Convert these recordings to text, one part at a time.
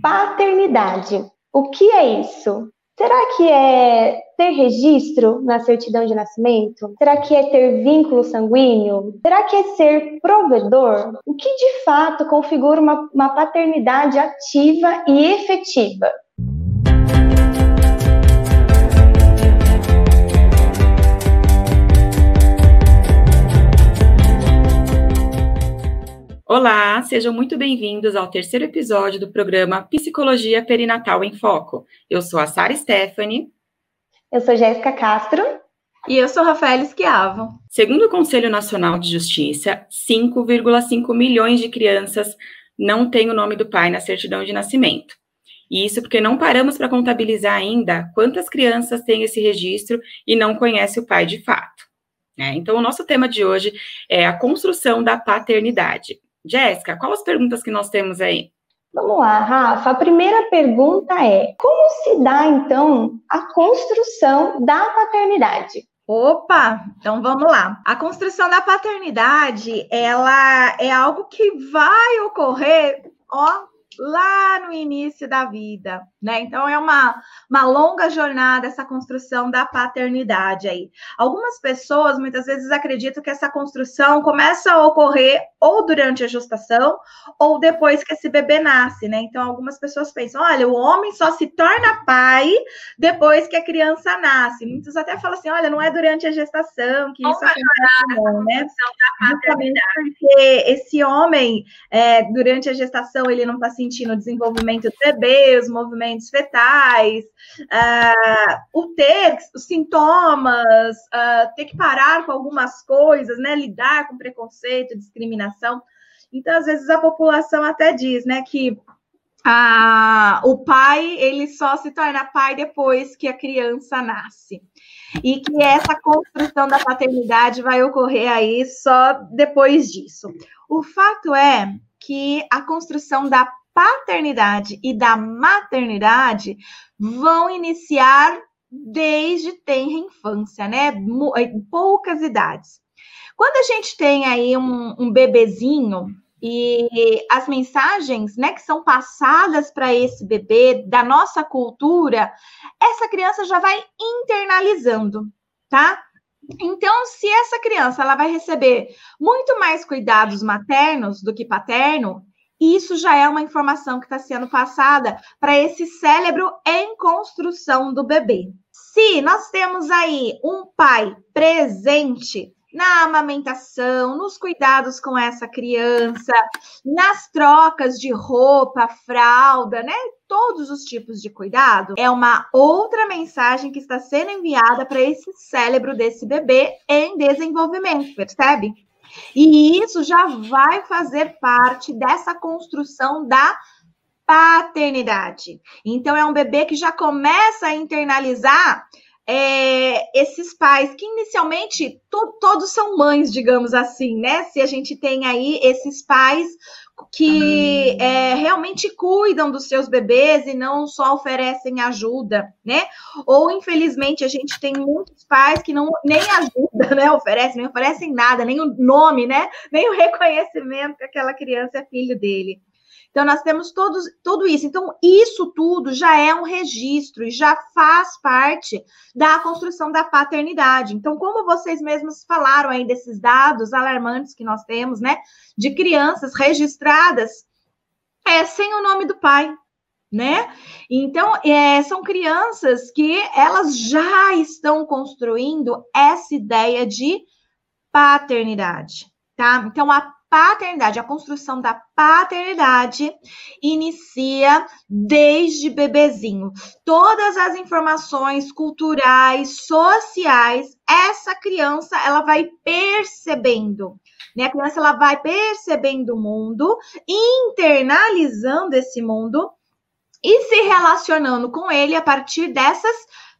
Paternidade. O que é isso? Será que é ter registro na certidão de nascimento? Será que é ter vínculo sanguíneo? Será que é ser provedor? O que de fato configura uma, uma paternidade ativa e efetiva? Olá, sejam muito bem-vindos ao terceiro episódio do programa Psicologia Perinatal em Foco. Eu sou a Sara Stephanie. Eu sou Jéssica Castro. E eu sou Rafael Esquiavo. Segundo o Conselho Nacional de Justiça, 5,5 milhões de crianças não têm o nome do pai na certidão de nascimento. E isso porque não paramos para contabilizar ainda quantas crianças têm esse registro e não conhecem o pai de fato. Né? Então, o nosso tema de hoje é a construção da paternidade. Jéssica, quais as perguntas que nós temos aí? Vamos lá, Rafa. A primeira pergunta é: como se dá então a construção da paternidade? Opa, então vamos lá. A construção da paternidade, ela é algo que vai ocorrer, ó, lá no início da vida, né? Então é uma, uma longa jornada essa construção da paternidade aí. Algumas pessoas muitas vezes acreditam que essa construção começa a ocorrer ou durante a gestação ou depois que esse bebê nasce, né? Então algumas pessoas pensam, olha, o homem só se torna pai depois que a criança nasce. Muitos até falam assim, olha, não é durante a gestação que isso acontece, não, né? Justamente porque esse homem, é, durante a gestação, ele não está se sentindo o desenvolvimento do bebê, os movimentos fetais, uh, o ter os sintomas, uh, ter que parar com algumas coisas, né? Lidar com preconceito, discriminação. Então, às vezes, a população até diz, né, que ah, o pai ele só se torna pai depois que a criança nasce e que essa construção da paternidade vai ocorrer aí só depois disso. O fato é que a construção da paternidade e da maternidade vão iniciar desde tenra infância, né? Em poucas idades. Quando a gente tem aí um, um bebezinho e as mensagens, né, que são passadas para esse bebê da nossa cultura, essa criança já vai internalizando, tá? Então, se essa criança ela vai receber muito mais cuidados maternos do que paterno, isso já é uma informação que está sendo passada para esse cérebro em construção do bebê. Se nós temos aí um pai presente na amamentação, nos cuidados com essa criança, nas trocas de roupa, fralda, né? Todos os tipos de cuidado, é uma outra mensagem que está sendo enviada para esse cérebro desse bebê em desenvolvimento, percebe? E isso já vai fazer parte dessa construção da paternidade. Então, é um bebê que já começa a internalizar é, esses pais, que inicialmente to todos são mães, digamos assim, né? Se a gente tem aí esses pais que é, realmente cuidam dos seus bebês e não só oferecem ajuda, né? Ou infelizmente a gente tem muitos pais que não nem ajuda, né? Oferecem, nem oferecem nada, nem o nome, né? Nem o reconhecimento que aquela criança é filho dele. Então, nós temos todos, tudo isso. Então, isso tudo já é um registro e já faz parte da construção da paternidade. Então, como vocês mesmos falaram aí desses dados alarmantes que nós temos, né, de crianças registradas é, sem o nome do pai, né? Então, é, são crianças que elas já estão construindo essa ideia de paternidade, tá? Então, a paternidade, a construção da paternidade inicia desde bebezinho. Todas as informações culturais, sociais, essa criança ela vai percebendo. Né? A criança ela vai percebendo o mundo, internalizando esse mundo e se relacionando com ele a partir dessas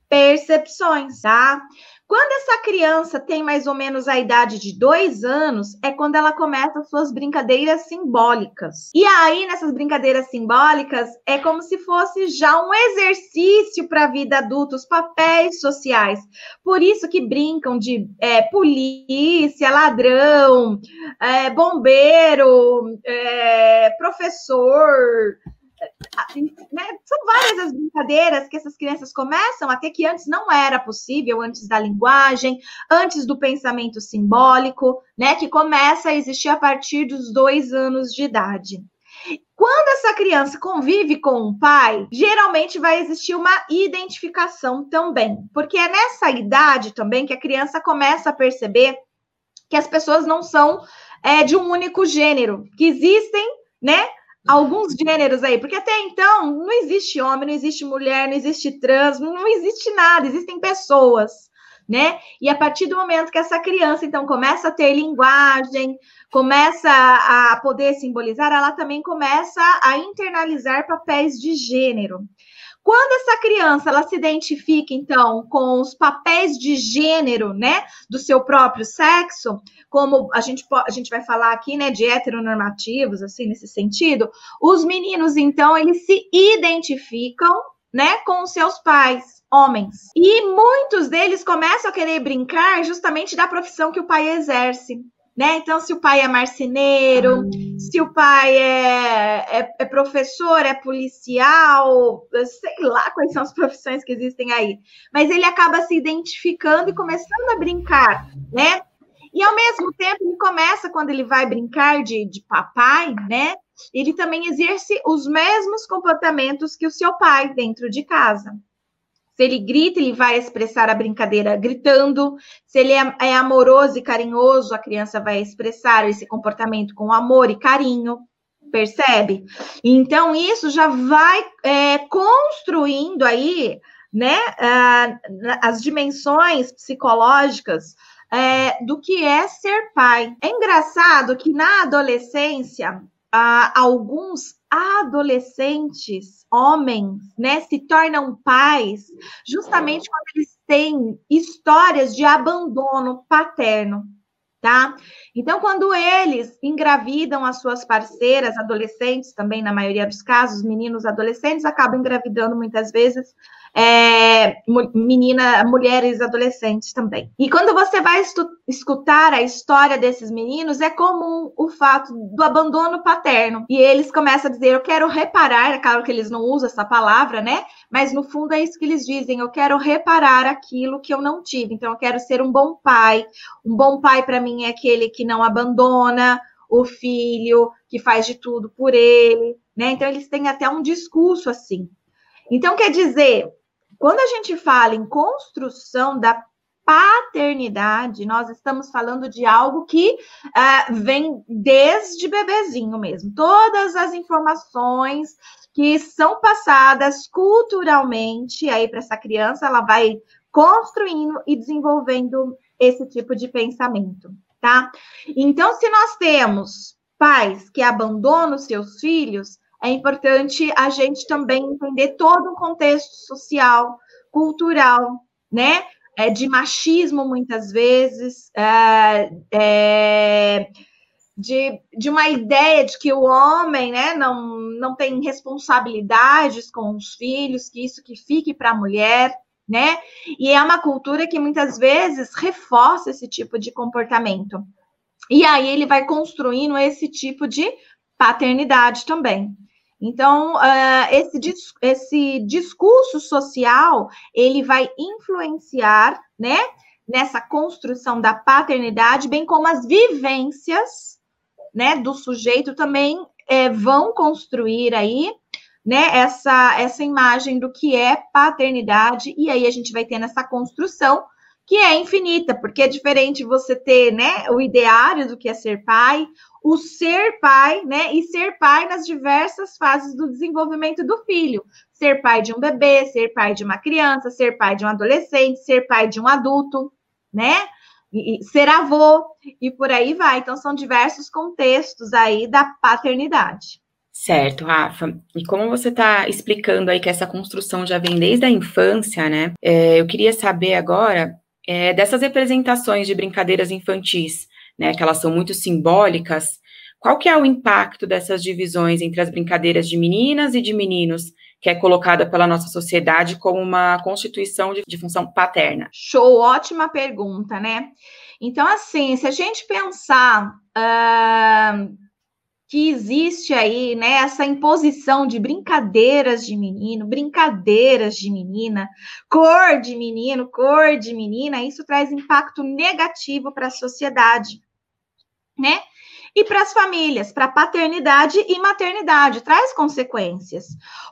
percepções, tá? Quando essa criança tem mais ou menos a idade de dois anos, é quando ela começa suas brincadeiras simbólicas. E aí, nessas brincadeiras simbólicas, é como se fosse já um exercício para a vida adulta, os papéis sociais. Por isso que brincam de é, polícia, ladrão, é, bombeiro, é, professor, né, são várias as brincadeiras que essas crianças começam a ter que antes não era possível, antes da linguagem, antes do pensamento simbólico, né? Que começa a existir a partir dos dois anos de idade. Quando essa criança convive com um pai, geralmente vai existir uma identificação também, porque é nessa idade também que a criança começa a perceber que as pessoas não são é, de um único gênero, que existem, né? Alguns gêneros aí, porque até então não existe homem, não existe mulher, não existe trans, não existe nada, existem pessoas, né? E a partir do momento que essa criança então começa a ter linguagem, começa a poder simbolizar, ela também começa a internalizar papéis de gênero. Quando essa criança ela se identifica então com os papéis de gênero, né, do seu próprio sexo, como a gente a gente vai falar aqui, né, de heteronormativos assim nesse sentido, os meninos então eles se identificam, né, com os seus pais homens. E muitos deles começam a querer brincar justamente da profissão que o pai exerce né? Então, se o pai é marceneiro, ah. se o pai é, é, é, professor, é policial, sei lá quais são as profissões que existem aí, mas ele acaba se identificando e começando a brincar, né? E ao mesmo tempo, ele começa, quando ele vai brincar de, de papai, né? Ele também exerce os mesmos comportamentos que o seu pai dentro de casa. Se ele grita, ele vai expressar a brincadeira gritando. Se ele é, é amoroso e carinhoso, a criança vai expressar esse comportamento com amor e carinho percebe? Então, isso já vai é, construindo aí, né, as dimensões psicológicas é, do que é ser pai. É engraçado que na adolescência, alguns adolescentes, homens, né, se tornam pais justamente quando eles têm histórias de abandono paterno, tá? Então, quando eles engravidam as suas parceiras, adolescentes também, na maioria dos casos, meninos adolescentes acabam engravidando muitas vezes é, menina, mulheres adolescentes também. E quando você vai escutar a história desses meninos, é comum o fato do abandono paterno. E eles começam a dizer: Eu quero reparar, é claro que eles não usam essa palavra, né? Mas no fundo é isso que eles dizem: Eu quero reparar aquilo que eu não tive. Então, eu quero ser um bom pai. Um bom pai, para mim, é aquele que não abandona o filho, que faz de tudo por ele, né? Então, eles têm até um discurso assim. Então, quer dizer, quando a gente fala em construção da paternidade, nós estamos falando de algo que uh, vem desde bebezinho mesmo. Todas as informações que são passadas culturalmente aí para essa criança, ela vai construindo e desenvolvendo esse tipo de pensamento, tá? Então, se nós temos pais que abandonam seus filhos, é importante a gente também entender todo o contexto social, cultural, né? É, de machismo, muitas vezes, é, é, de, de uma ideia de que o homem né, não, não tem responsabilidades com os filhos, que isso que fique para a mulher, né? E é uma cultura que muitas vezes reforça esse tipo de comportamento. E aí ele vai construindo esse tipo de paternidade também. Então, uh, esse, esse discurso social, ele vai influenciar, né, nessa construção da paternidade, bem como as vivências, né, do sujeito também é, vão construir aí, né, essa, essa imagem do que é paternidade, e aí a gente vai tendo essa construção que é infinita, porque é diferente você ter, né, o ideário do que é ser pai, o ser pai, né, e ser pai nas diversas fases do desenvolvimento do filho. Ser pai de um bebê, ser pai de uma criança, ser pai de um adolescente, ser pai de um adulto, né? E, ser avô e por aí vai. Então são diversos contextos aí da paternidade. Certo, Rafa. E como você está explicando aí que essa construção já vem desde a infância, né? É, eu queria saber agora é, dessas representações de brincadeiras infantis, né, que elas são muito simbólicas, qual que é o impacto dessas divisões entre as brincadeiras de meninas e de meninos, que é colocada pela nossa sociedade como uma constituição de, de função paterna? Show, ótima pergunta, né? Então, assim, se a gente pensar uh, que existe aí, né, essa imposição de brincadeiras de menino, brincadeiras de menina, cor de menino, cor de menina, isso traz impacto negativo para a sociedade, né? E para as famílias, para paternidade e maternidade, traz consequências.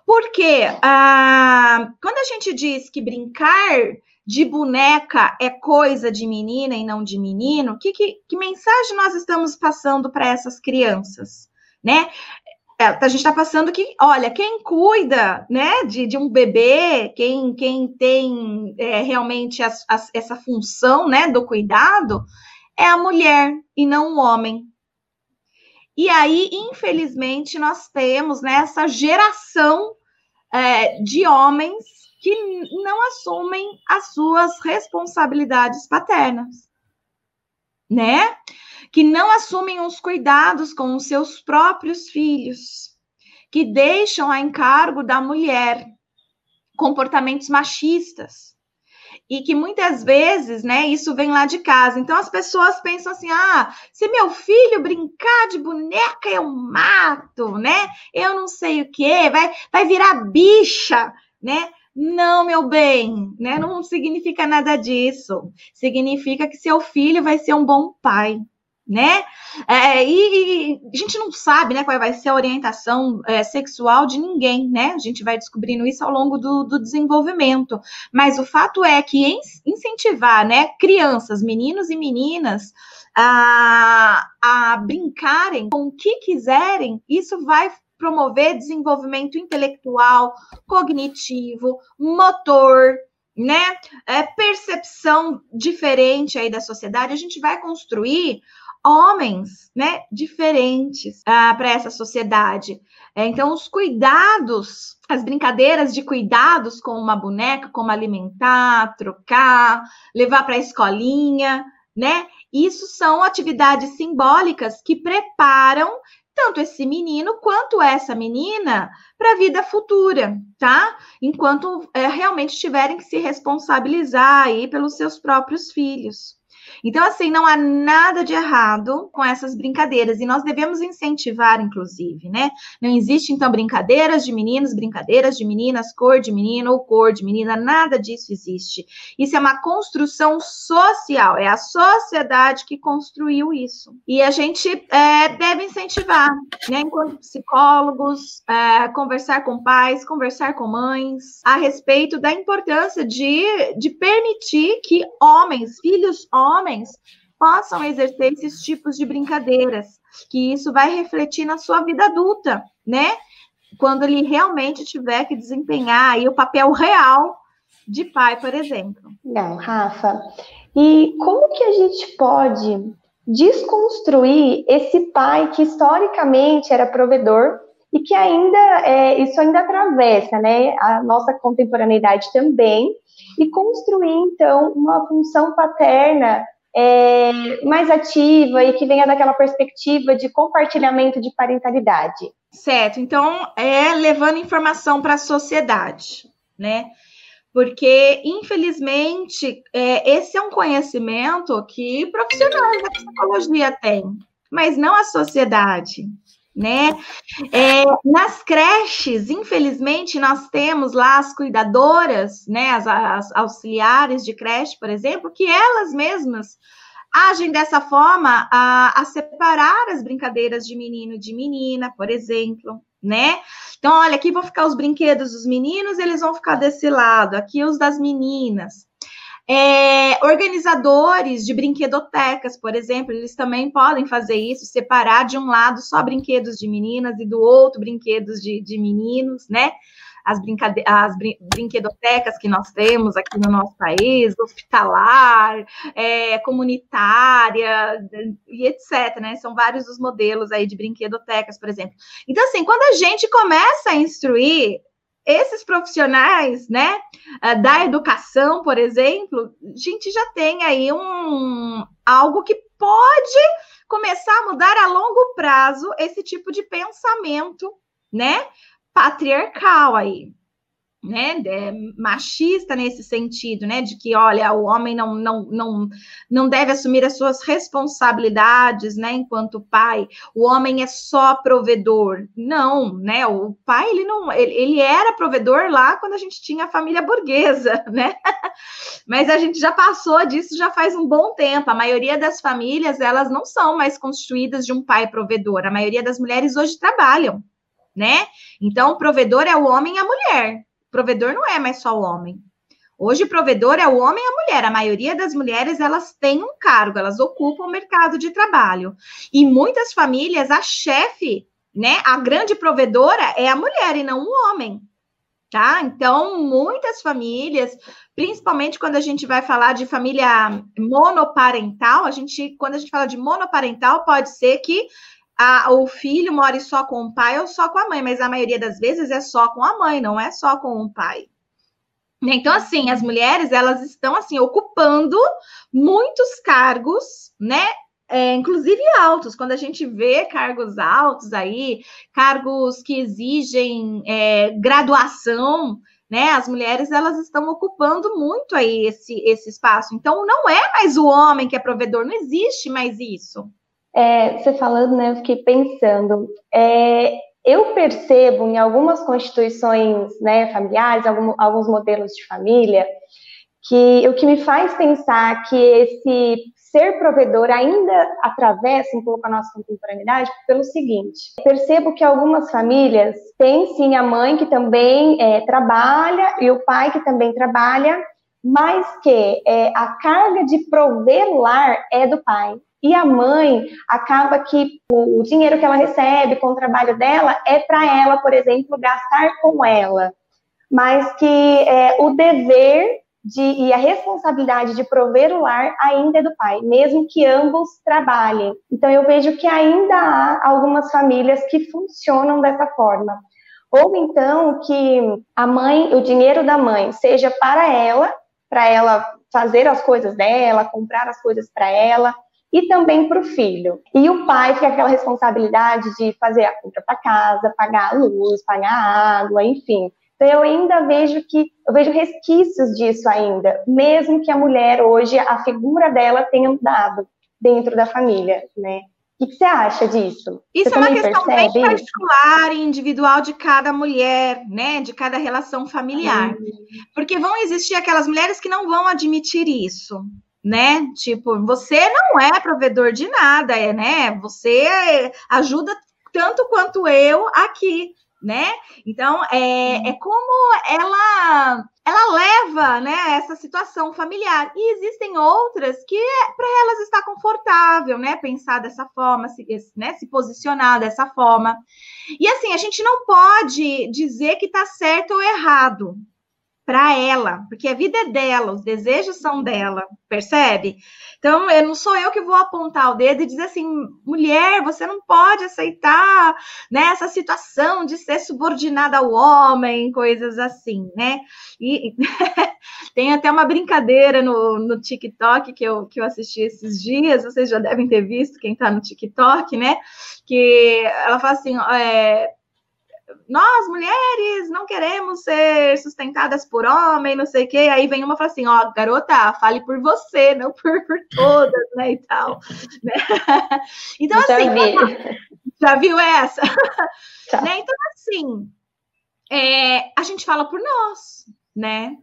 Porque ah, quando a gente diz que brincar de boneca é coisa de menina e não de menino, que, que, que mensagem nós estamos passando para essas crianças, né? É, a gente está passando que, olha, quem cuida, né, de, de um bebê, quem, quem tem é, realmente as, as, essa função, né, do cuidado, é a mulher e não o homem. E aí, infelizmente, nós temos né, essa geração é, de homens que não assumem as suas responsabilidades paternas, né? Que não assumem os cuidados com os seus próprios filhos, que deixam a encargo da mulher comportamentos machistas. E que muitas vezes, né, isso vem lá de casa. Então as pessoas pensam assim: ah, se meu filho brincar de boneca, eu mato, né? Eu não sei o que, vai, vai virar bicha, né? Não, meu bem, né? Não significa nada disso. Significa que seu filho vai ser um bom pai, né? É, e, e, a gente não sabe, né, qual vai ser a orientação é, sexual de ninguém, né? A gente vai descobrindo isso ao longo do, do desenvolvimento. Mas o fato é que incentivar, né, crianças, meninos e meninas a, a brincarem com o que quiserem, isso vai promover desenvolvimento intelectual, cognitivo, motor, né? É, percepção diferente aí da sociedade. A gente vai construir homens, né, diferentes ah, para essa sociedade. É, então, os cuidados, as brincadeiras de cuidados com uma boneca, como alimentar, trocar, levar para a escolinha, né? Isso são atividades simbólicas que preparam tanto esse menino quanto essa menina para a vida futura, tá? Enquanto é, realmente tiverem que se responsabilizar aí pelos seus próprios filhos. Então, assim, não há nada de errado com essas brincadeiras e nós devemos incentivar, inclusive, né? Não existe, então, brincadeiras de meninos, brincadeiras de meninas, cor de menino ou cor de menina, nada disso existe. Isso é uma construção social, é a sociedade que construiu isso. E a gente é, deve incentivar, né, enquanto psicólogos, é, conversar com pais, conversar com mães, a respeito da importância de, de permitir que homens, filhos homens, homens possam exercer esses tipos de brincadeiras, que isso vai refletir na sua vida adulta, né? Quando ele realmente tiver que desempenhar aí o papel real de pai, por exemplo. Não, Rafa. E como que a gente pode desconstruir esse pai que historicamente era provedor e que ainda é, isso ainda atravessa, né, a nossa contemporaneidade também e construir então uma função paterna é, mais ativa e que venha daquela perspectiva de compartilhamento de parentalidade. Certo, então é levando informação para a sociedade, né? Porque, infelizmente, é, esse é um conhecimento que profissionais da psicologia têm, mas não a sociedade né? É, nas creches, infelizmente, nós temos lá as cuidadoras, né, as, as, auxiliares de creche, por exemplo, que elas mesmas agem dessa forma a, a separar as brincadeiras de menino de menina, por exemplo, né? Então, olha, aqui vão ficar os brinquedos dos meninos, eles vão ficar desse lado, aqui os das meninas. É, organizadores de brinquedotecas, por exemplo, eles também podem fazer isso, separar de um lado só brinquedos de meninas e do outro brinquedos de, de meninos, né? As, brincade as brin brinquedotecas que nós temos aqui no nosso país, hospitalar, é, comunitária e etc, né? São vários os modelos aí de brinquedotecas, por exemplo. Então, assim, quando a gente começa a instruir esses profissionais, né, ah, da educação, por exemplo, a gente já tem aí um algo que pode começar a mudar a longo prazo esse tipo de pensamento, né, patriarcal aí. Né, é, machista nesse sentido, né, de que, olha, o homem não, não, não, não deve assumir as suas responsabilidades, né, enquanto pai, o homem é só provedor. Não, né, o pai, ele não, ele, ele era provedor lá quando a gente tinha a família burguesa, né, mas a gente já passou disso já faz um bom tempo, a maioria das famílias, elas não são mais constituídas de um pai provedor, a maioria das mulheres hoje trabalham, né, então o provedor é o homem e a mulher, provedor não é mais só o homem. Hoje, provedor é o homem e a mulher. A maioria das mulheres, elas têm um cargo, elas ocupam o mercado de trabalho. E muitas famílias, a chefe, né, a grande provedora é a mulher e não o homem. Tá? Então, muitas famílias, principalmente quando a gente vai falar de família monoparental, a gente, quando a gente fala de monoparental, pode ser que a, o filho more só com o pai ou só com a mãe, mas a maioria das vezes é só com a mãe, não é só com o pai. Então, assim, as mulheres, elas estão, assim, ocupando muitos cargos, né? É, inclusive altos, quando a gente vê cargos altos aí, cargos que exigem é, graduação, né? As mulheres elas estão ocupando muito aí esse, esse espaço. Então, não é mais o homem que é provedor, não existe mais isso. É, você falando, né, eu fiquei pensando, é, eu percebo em algumas constituições né, familiares, algum, alguns modelos de família, que o que me faz pensar que esse ser provedor ainda atravessa um pouco a nossa contemporaneidade pelo seguinte: percebo que algumas famílias têm sim a mãe que também é, trabalha e o pai que também trabalha, mas que é, a carga de prover lar é do pai. E a mãe acaba que o dinheiro que ela recebe com o trabalho dela é para ela, por exemplo, gastar com ela, mas que é, o dever de, e a responsabilidade de prover o lar ainda é do pai, mesmo que ambos trabalhem. Então eu vejo que ainda há algumas famílias que funcionam dessa forma. Ou então que a mãe, o dinheiro da mãe seja para ela, para ela fazer as coisas dela, comprar as coisas para ela, e também para o filho. E o pai fica aquela responsabilidade de fazer a compra para casa, pagar a luz, pagar a água, enfim. Então eu ainda vejo que eu vejo resquícios disso ainda, mesmo que a mulher hoje a figura dela tenha mudado dentro da família, né? O que, você acha disso? Isso é uma questão bem particular e individual de cada mulher, né? De cada relação familiar. Uhum. Porque vão existir aquelas mulheres que não vão admitir isso né? Tipo, você não é provedor de nada, é, né? Você ajuda tanto quanto eu aqui, né? Então, é, é como ela ela leva, né, essa situação familiar. E existem outras que é para elas está confortável, né, pensar dessa forma, se, né, se posicionar dessa forma. E assim, a gente não pode dizer que está certo ou errado, para ela, porque a vida é dela, os desejos são dela, percebe? Então, eu não sou eu que vou apontar o dedo e dizer assim, mulher, você não pode aceitar né, essa situação de ser subordinada ao homem, coisas assim, né? E tem até uma brincadeira no, no TikTok que eu, que eu assisti esses dias, vocês já devem ter visto, quem está no TikTok, né? Que ela fala assim, é, nós, mulheres, não queremos ser sustentadas por homem, não sei o quê. Aí vem uma e fala assim, ó, garota, fale por você, não por, por todas, né, e tal. Né? Então, já assim, vi. já viu essa? Tá. Né? Então, assim, é, a gente fala por nós, né?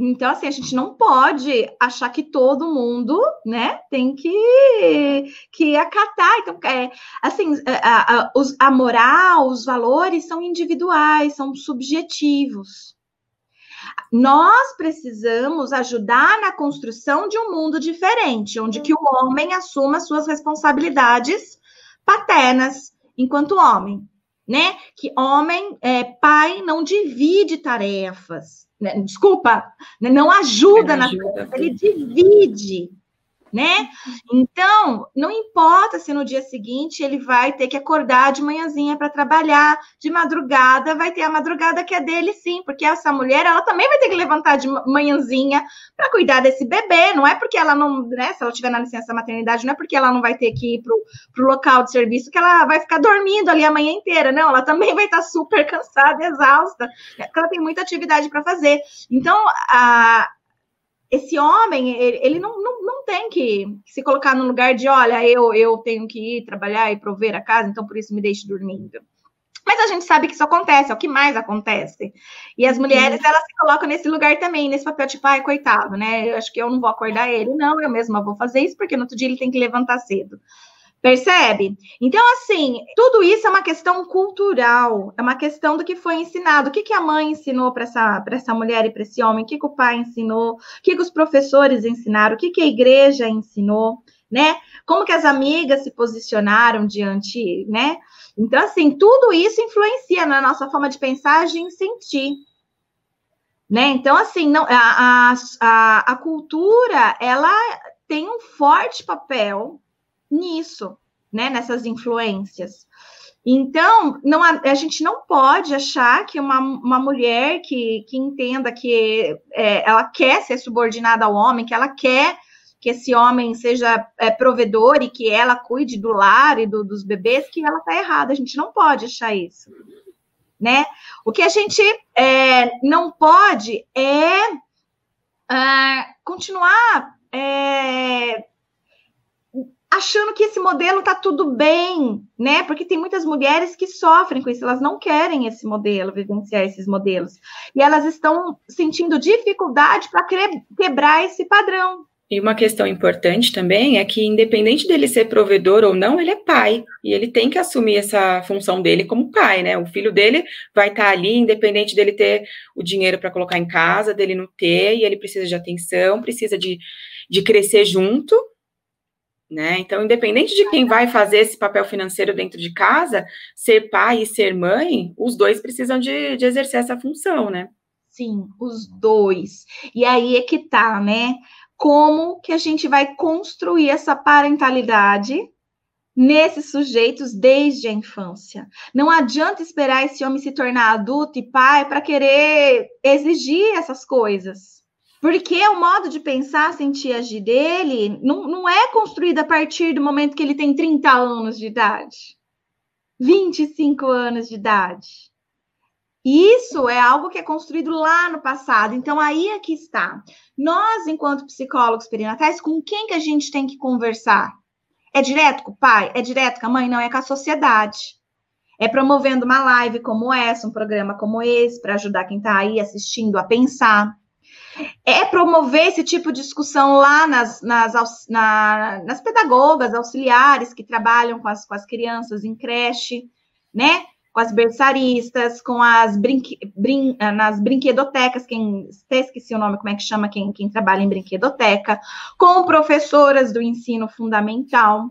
Então, assim, a gente não pode achar que todo mundo, né, tem que, que acatar. Então, é, assim, é, a, a, a moral, os valores são individuais, são subjetivos. Nós precisamos ajudar na construção de um mundo diferente, onde que o homem assuma suas responsabilidades paternas enquanto homem, né? Que homem, é, pai, não divide tarefas, né, desculpa, né, não ajuda, na ajuda. ele divide, né? Então, não importa se no dia seguinte ele vai ter que acordar de manhãzinha para trabalhar, de madrugada, vai ter a madrugada que é dele sim, porque essa mulher, ela também vai ter que levantar de manhãzinha para cuidar desse bebê, não é porque ela não, né, se ela estiver na licença maternidade, não é porque ela não vai ter que ir pro, pro local de serviço que ela vai ficar dormindo ali a manhã inteira, não, ela também vai estar super cansada, exausta, porque ela tem muita atividade para fazer. Então, a, esse homem, ele, ele não, não, não tem que se colocar no lugar de, olha, eu, eu tenho que ir trabalhar e prover a casa, então por isso me deixe dormindo. Mas a gente sabe que isso acontece, é o que mais acontece. E as mulheres, elas se colocam nesse lugar também, nesse papel tipo, ai, coitado, né? Eu acho que eu não vou acordar ele. Não, eu mesma vou fazer isso, porque no outro dia ele tem que levantar cedo. Percebe? Então, assim, tudo isso é uma questão cultural, é uma questão do que foi ensinado. O que, que a mãe ensinou para essa, essa mulher e para esse homem? O que, que o pai ensinou? O que, que os professores ensinaram? O que, que a igreja ensinou? Né? Como que as amigas se posicionaram diante, né? Então, assim, tudo isso influencia na nossa forma de pensar, e sentir. Né? Então, assim, não, a, a, a cultura, ela tem um forte papel nisso, né? Nessas influências. Então, não, a gente não pode achar que uma, uma mulher que, que entenda que é, ela quer ser subordinada ao homem, que ela quer que esse homem seja é, provedor e que ela cuide do lar e do, dos bebês, que ela está errada. A gente não pode achar isso. Né? O que a gente é, não pode é, é continuar é, achando que esse modelo tá tudo bem, né? Porque tem muitas mulheres que sofrem com isso, elas não querem esse modelo, vivenciar esses modelos. E elas estão sentindo dificuldade para quebrar esse padrão. E uma questão importante também é que, independente dele ser provedor ou não, ele é pai. E ele tem que assumir essa função dele como pai, né? O filho dele vai estar tá ali, independente dele ter o dinheiro para colocar em casa, dele não ter, e ele precisa de atenção, precisa de, de crescer junto, né? Então, independente de quem vai fazer esse papel financeiro dentro de casa, ser pai e ser mãe, os dois precisam de, de exercer essa função, né? Sim, os dois. E aí é que tá, né? Como que a gente vai construir essa parentalidade nesses sujeitos desde a infância. Não adianta esperar esse homem se tornar adulto e pai para querer exigir essas coisas. Porque o modo de pensar, sentir, agir dele não, não é construído a partir do momento que ele tem 30 anos de idade, 25 anos de idade. Isso é algo que é construído lá no passado. Então, aí é que está. Nós, enquanto psicólogos perinatais, com quem que a gente tem que conversar? É direto com o pai? É direto com a mãe? Não, é com a sociedade. É promovendo uma live como essa, um programa como esse, para ajudar quem está aí assistindo a pensar é promover esse tipo de discussão lá nas, nas, na, nas pedagogas auxiliares que trabalham com as, com as crianças em creche, né? Com as berçaristas, com as brinque, brin, nas brinquedotecas, quem até esqueci o nome, como é que chama quem, quem trabalha em brinquedoteca, com professoras do ensino fundamental,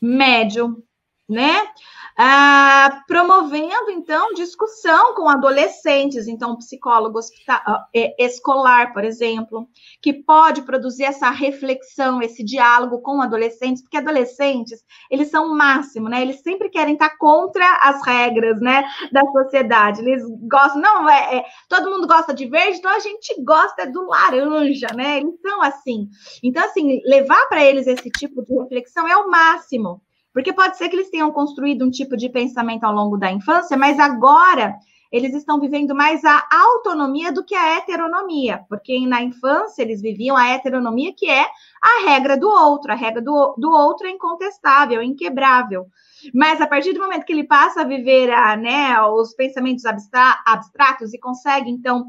médio, né? Ah, promovendo, então, discussão com adolescentes, então, um psicólogo é, escolar, por exemplo, que pode produzir essa reflexão, esse diálogo com adolescentes, porque adolescentes, eles são o máximo, né? Eles sempre querem estar contra as regras, né, da sociedade. Eles gostam, não, é, é todo mundo gosta de verde, então a gente gosta do laranja, né? Eles são assim. Então, assim, levar para eles esse tipo de reflexão é o máximo. Porque pode ser que eles tenham construído um tipo de pensamento ao longo da infância, mas agora eles estão vivendo mais a autonomia do que a heteronomia, porque na infância eles viviam a heteronomia, que é a regra do outro, a regra do, do outro é incontestável, inquebrável. Mas a partir do momento que ele passa a viver a, né, os pensamentos abstra abstratos e consegue, então,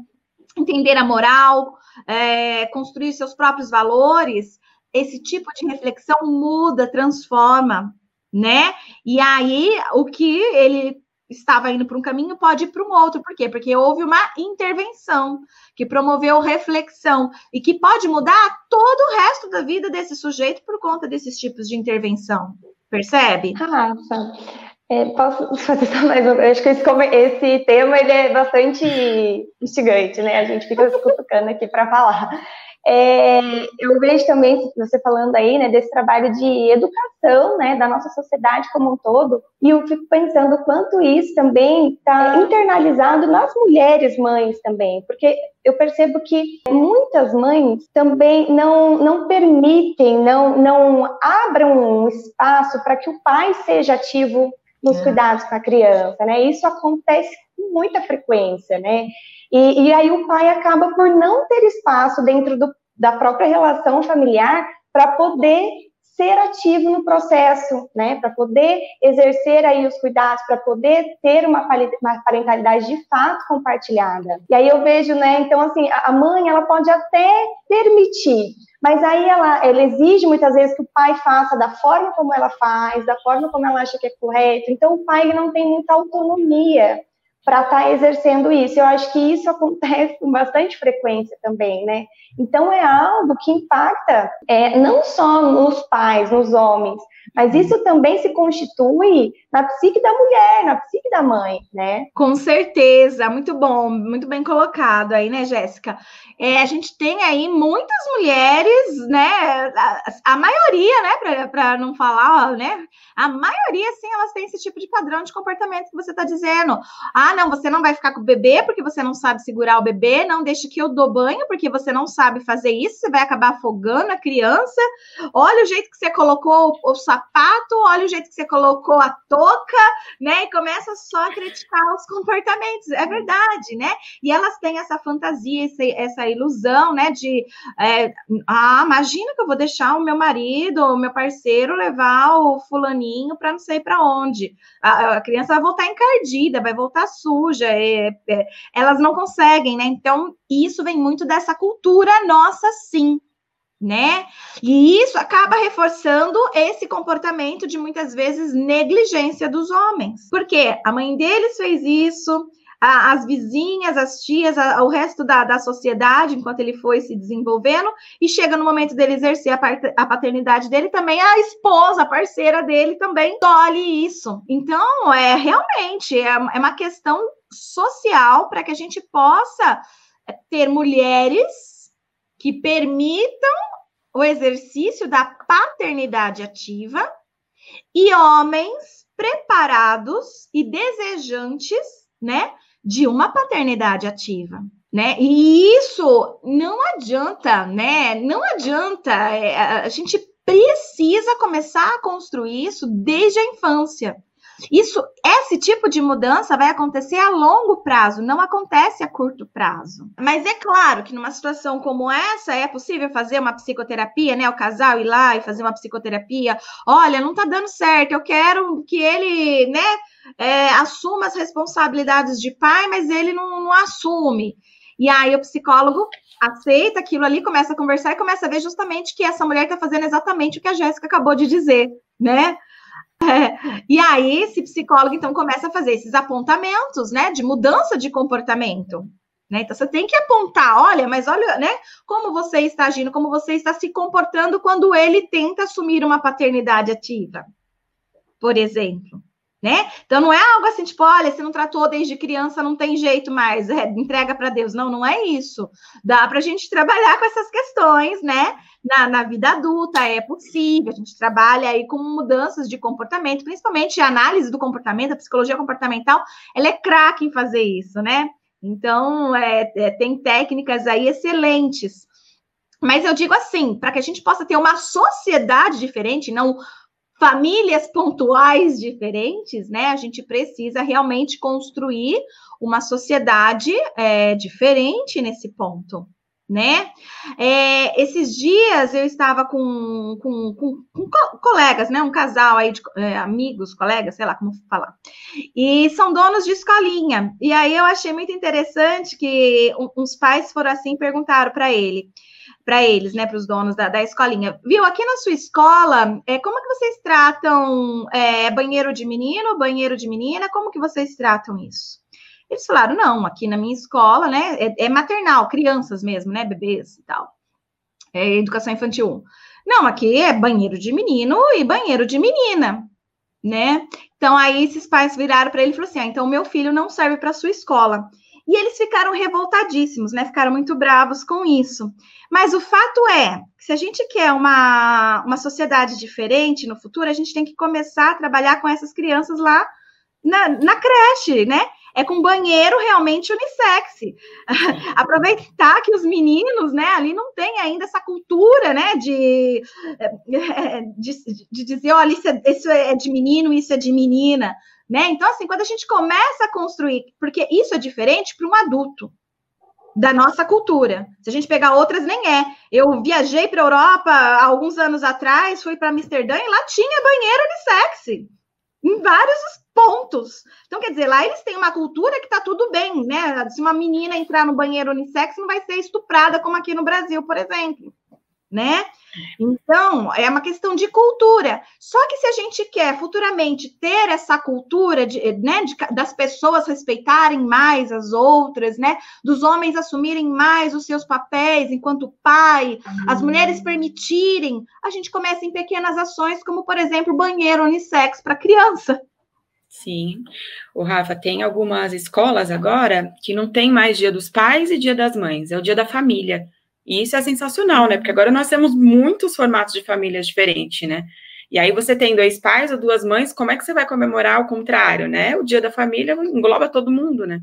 entender a moral, é, construir seus próprios valores, esse tipo de reflexão muda, transforma né? E aí, o que ele estava indo para um caminho pode ir para um outro. Por quê? Porque houve uma intervenção que promoveu reflexão e que pode mudar todo o resto da vida desse sujeito por conta desses tipos de intervenção. Percebe? Ah, é, posso fazer só mais um? Acho que esse, esse, tema ele é bastante instigante, né? A gente fica se cutucando aqui para falar. É, eu vejo também você falando aí, né, desse trabalho de educação, né, da nossa sociedade como um todo, e eu fico pensando o quanto isso também está internalizado nas mulheres mães também, porque eu percebo que muitas mães também não, não permitem, não, não abram um espaço para que o pai seja ativo nos é. cuidados com a criança, né? Isso acontece com muita frequência, né? E, e aí o pai acaba por não ter espaço dentro do, da própria relação familiar para poder ser ativo no processo, né, para poder exercer aí os cuidados, para poder ter uma, parentalidade de fato compartilhada. E aí eu vejo, né, então assim, a mãe ela pode até permitir, mas aí ela, ela exige muitas vezes que o pai faça da forma como ela faz, da forma como ela acha que é correto. Então o pai não tem muita autonomia para estar tá exercendo isso. Eu acho que isso acontece com bastante frequência também, né? Então é algo que impacta é, não só nos pais, nos homens, mas isso também se constitui na psique da mulher, na psique da mãe, né? Com certeza, muito bom, muito bem colocado aí, né, Jéssica? É, a gente tem aí muitas mulheres, né? A, a maioria, né, para não falar, né? A maioria, sim, elas têm esse tipo de padrão de comportamento que você está dizendo. Ah, não, você não vai ficar com o bebê porque você não sabe segurar o bebê, não deixe que eu dou banho porque você não sabe fazer isso, você vai acabar afogando a criança. Olha o jeito que você colocou o, o sapato, olha o jeito que você colocou a touca, né? E começa só a criticar os comportamentos. É verdade, né? E elas têm essa fantasia, essa, ilusão, né? De é, ah, imagina que eu vou deixar o meu marido, o meu parceiro levar o fulaninho para não sei para onde. A, a, criança vai voltar encardida, vai voltar suja. É, é, elas não conseguem, né? Então, isso vem muito dessa cultura nossa, sim né? E isso acaba reforçando esse comportamento de muitas vezes negligência dos homens. Porque a mãe deles fez isso, a, as vizinhas, as tias, a, o resto da, da sociedade, enquanto ele foi se desenvolvendo, e chega no momento dele exercer a, part, a paternidade dele, também a esposa, a parceira dele também tolhe isso. Então, é realmente é, é uma questão social para que a gente possa ter mulheres que permitam o exercício da paternidade ativa e homens preparados e desejantes, né, de uma paternidade ativa, né? E isso não adianta, né? Não adianta. É, a gente precisa começar a construir isso desde a infância. Isso, esse tipo de mudança vai acontecer a longo prazo, não acontece a curto prazo. Mas é claro que numa situação como essa é possível fazer uma psicoterapia, né? O casal ir lá e fazer uma psicoterapia. Olha, não tá dando certo, eu quero que ele, né, é, assuma as responsabilidades de pai, mas ele não, não assume. E aí o psicólogo aceita aquilo ali, começa a conversar e começa a ver justamente que essa mulher está fazendo exatamente o que a Jéssica acabou de dizer, né? E aí, esse psicólogo, então, começa a fazer esses apontamentos, né, de mudança de comportamento. Né? Então, você tem que apontar, olha, mas olha, né, como você está agindo, como você está se comportando quando ele tenta assumir uma paternidade ativa, por exemplo né? Então não é algo assim, tipo, olha, você não tratou desde criança, não tem jeito mais, é, entrega para Deus. Não, não é isso. Dá para a gente trabalhar com essas questões, né? Na, na vida adulta é possível, a gente trabalha aí com mudanças de comportamento, principalmente a análise do comportamento, a psicologia comportamental, ela é craque em fazer isso, né? Então, é, é, tem técnicas aí excelentes. Mas eu digo assim, para que a gente possa ter uma sociedade diferente, não famílias pontuais diferentes, né? A gente precisa realmente construir uma sociedade é, diferente nesse ponto, né? É, esses dias eu estava com, com, com, com, colegas, né? Um casal aí de é, amigos, colegas, sei lá como falar. E são donos de escolinha. E aí eu achei muito interessante que uns pais foram assim perguntaram para ele para eles, né, para os donos da, da, escolinha. Viu, aqui na sua escola, é, como que vocês tratam é, banheiro de menino, banheiro de menina? Como que vocês tratam isso? Eles falaram, não, aqui na minha escola, né, é, é maternal, crianças mesmo, né, bebês e tal. É educação infantil. Não, aqui é banheiro de menino e banheiro de menina, né? Então aí esses pais viraram para ele e falaram assim: ah, então meu filho não serve para sua escola. E eles ficaram revoltadíssimos, né? Ficaram muito bravos com isso. Mas o fato é, se a gente quer uma, uma sociedade diferente no futuro, a gente tem que começar a trabalhar com essas crianças lá na, na creche, né? É com banheiro realmente unissex. Aproveitar que os meninos, né, ali não tem ainda essa cultura, né, de, de, de dizer, olha, isso é, isso é de menino, isso é de menina, né? Então, assim, quando a gente começa a construir, porque isso é diferente para um adulto, da nossa cultura. Se a gente pegar outras, nem é. Eu viajei para a Europa alguns anos atrás, fui para Amsterdã e lá tinha banheiro unissex em vários pontos. Então, quer dizer, lá eles têm uma cultura que está tudo bem, né? Se uma menina entrar no banheiro unissex, não vai ser estuprada como aqui no Brasil, por exemplo né? Então, é uma questão de cultura. Só que se a gente quer futuramente ter essa cultura de, né, de, das pessoas respeitarem mais as outras, né? Dos homens assumirem mais os seus papéis enquanto pai, uhum. as mulheres permitirem, a gente começa em pequenas ações, como, por exemplo, banheiro unissex para criança. Sim. O Rafa, tem algumas escolas agora que não tem mais dia dos pais e dia das mães, é o dia da família. E isso é sensacional, né? Porque agora nós temos muitos formatos de famílias diferentes, né? E aí você tem dois pais ou duas mães, como é que você vai comemorar o contrário, né? O dia da família engloba todo mundo, né?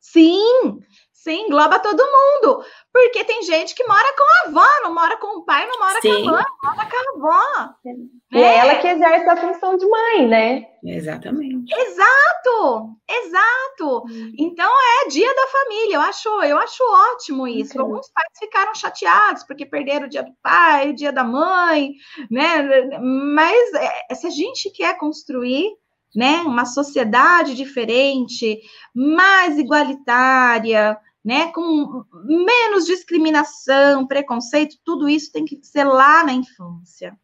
Sim, sim, engloba todo mundo. Porque tem gente que mora com a avó, não mora com o pai, não mora sim. com a mãe, mora com a avó. E é ela que exerce a função de mãe, né? Exatamente. Exato, exato. Hum. Então é dia da família, eu acho, eu acho ótimo isso. Incrível. Alguns pais ficaram chateados porque perderam o dia do pai, o dia da mãe, né? Mas é, se a gente quer construir né, uma sociedade diferente, mais igualitária, né, com menos discriminação, preconceito, tudo isso tem que ser lá na infância.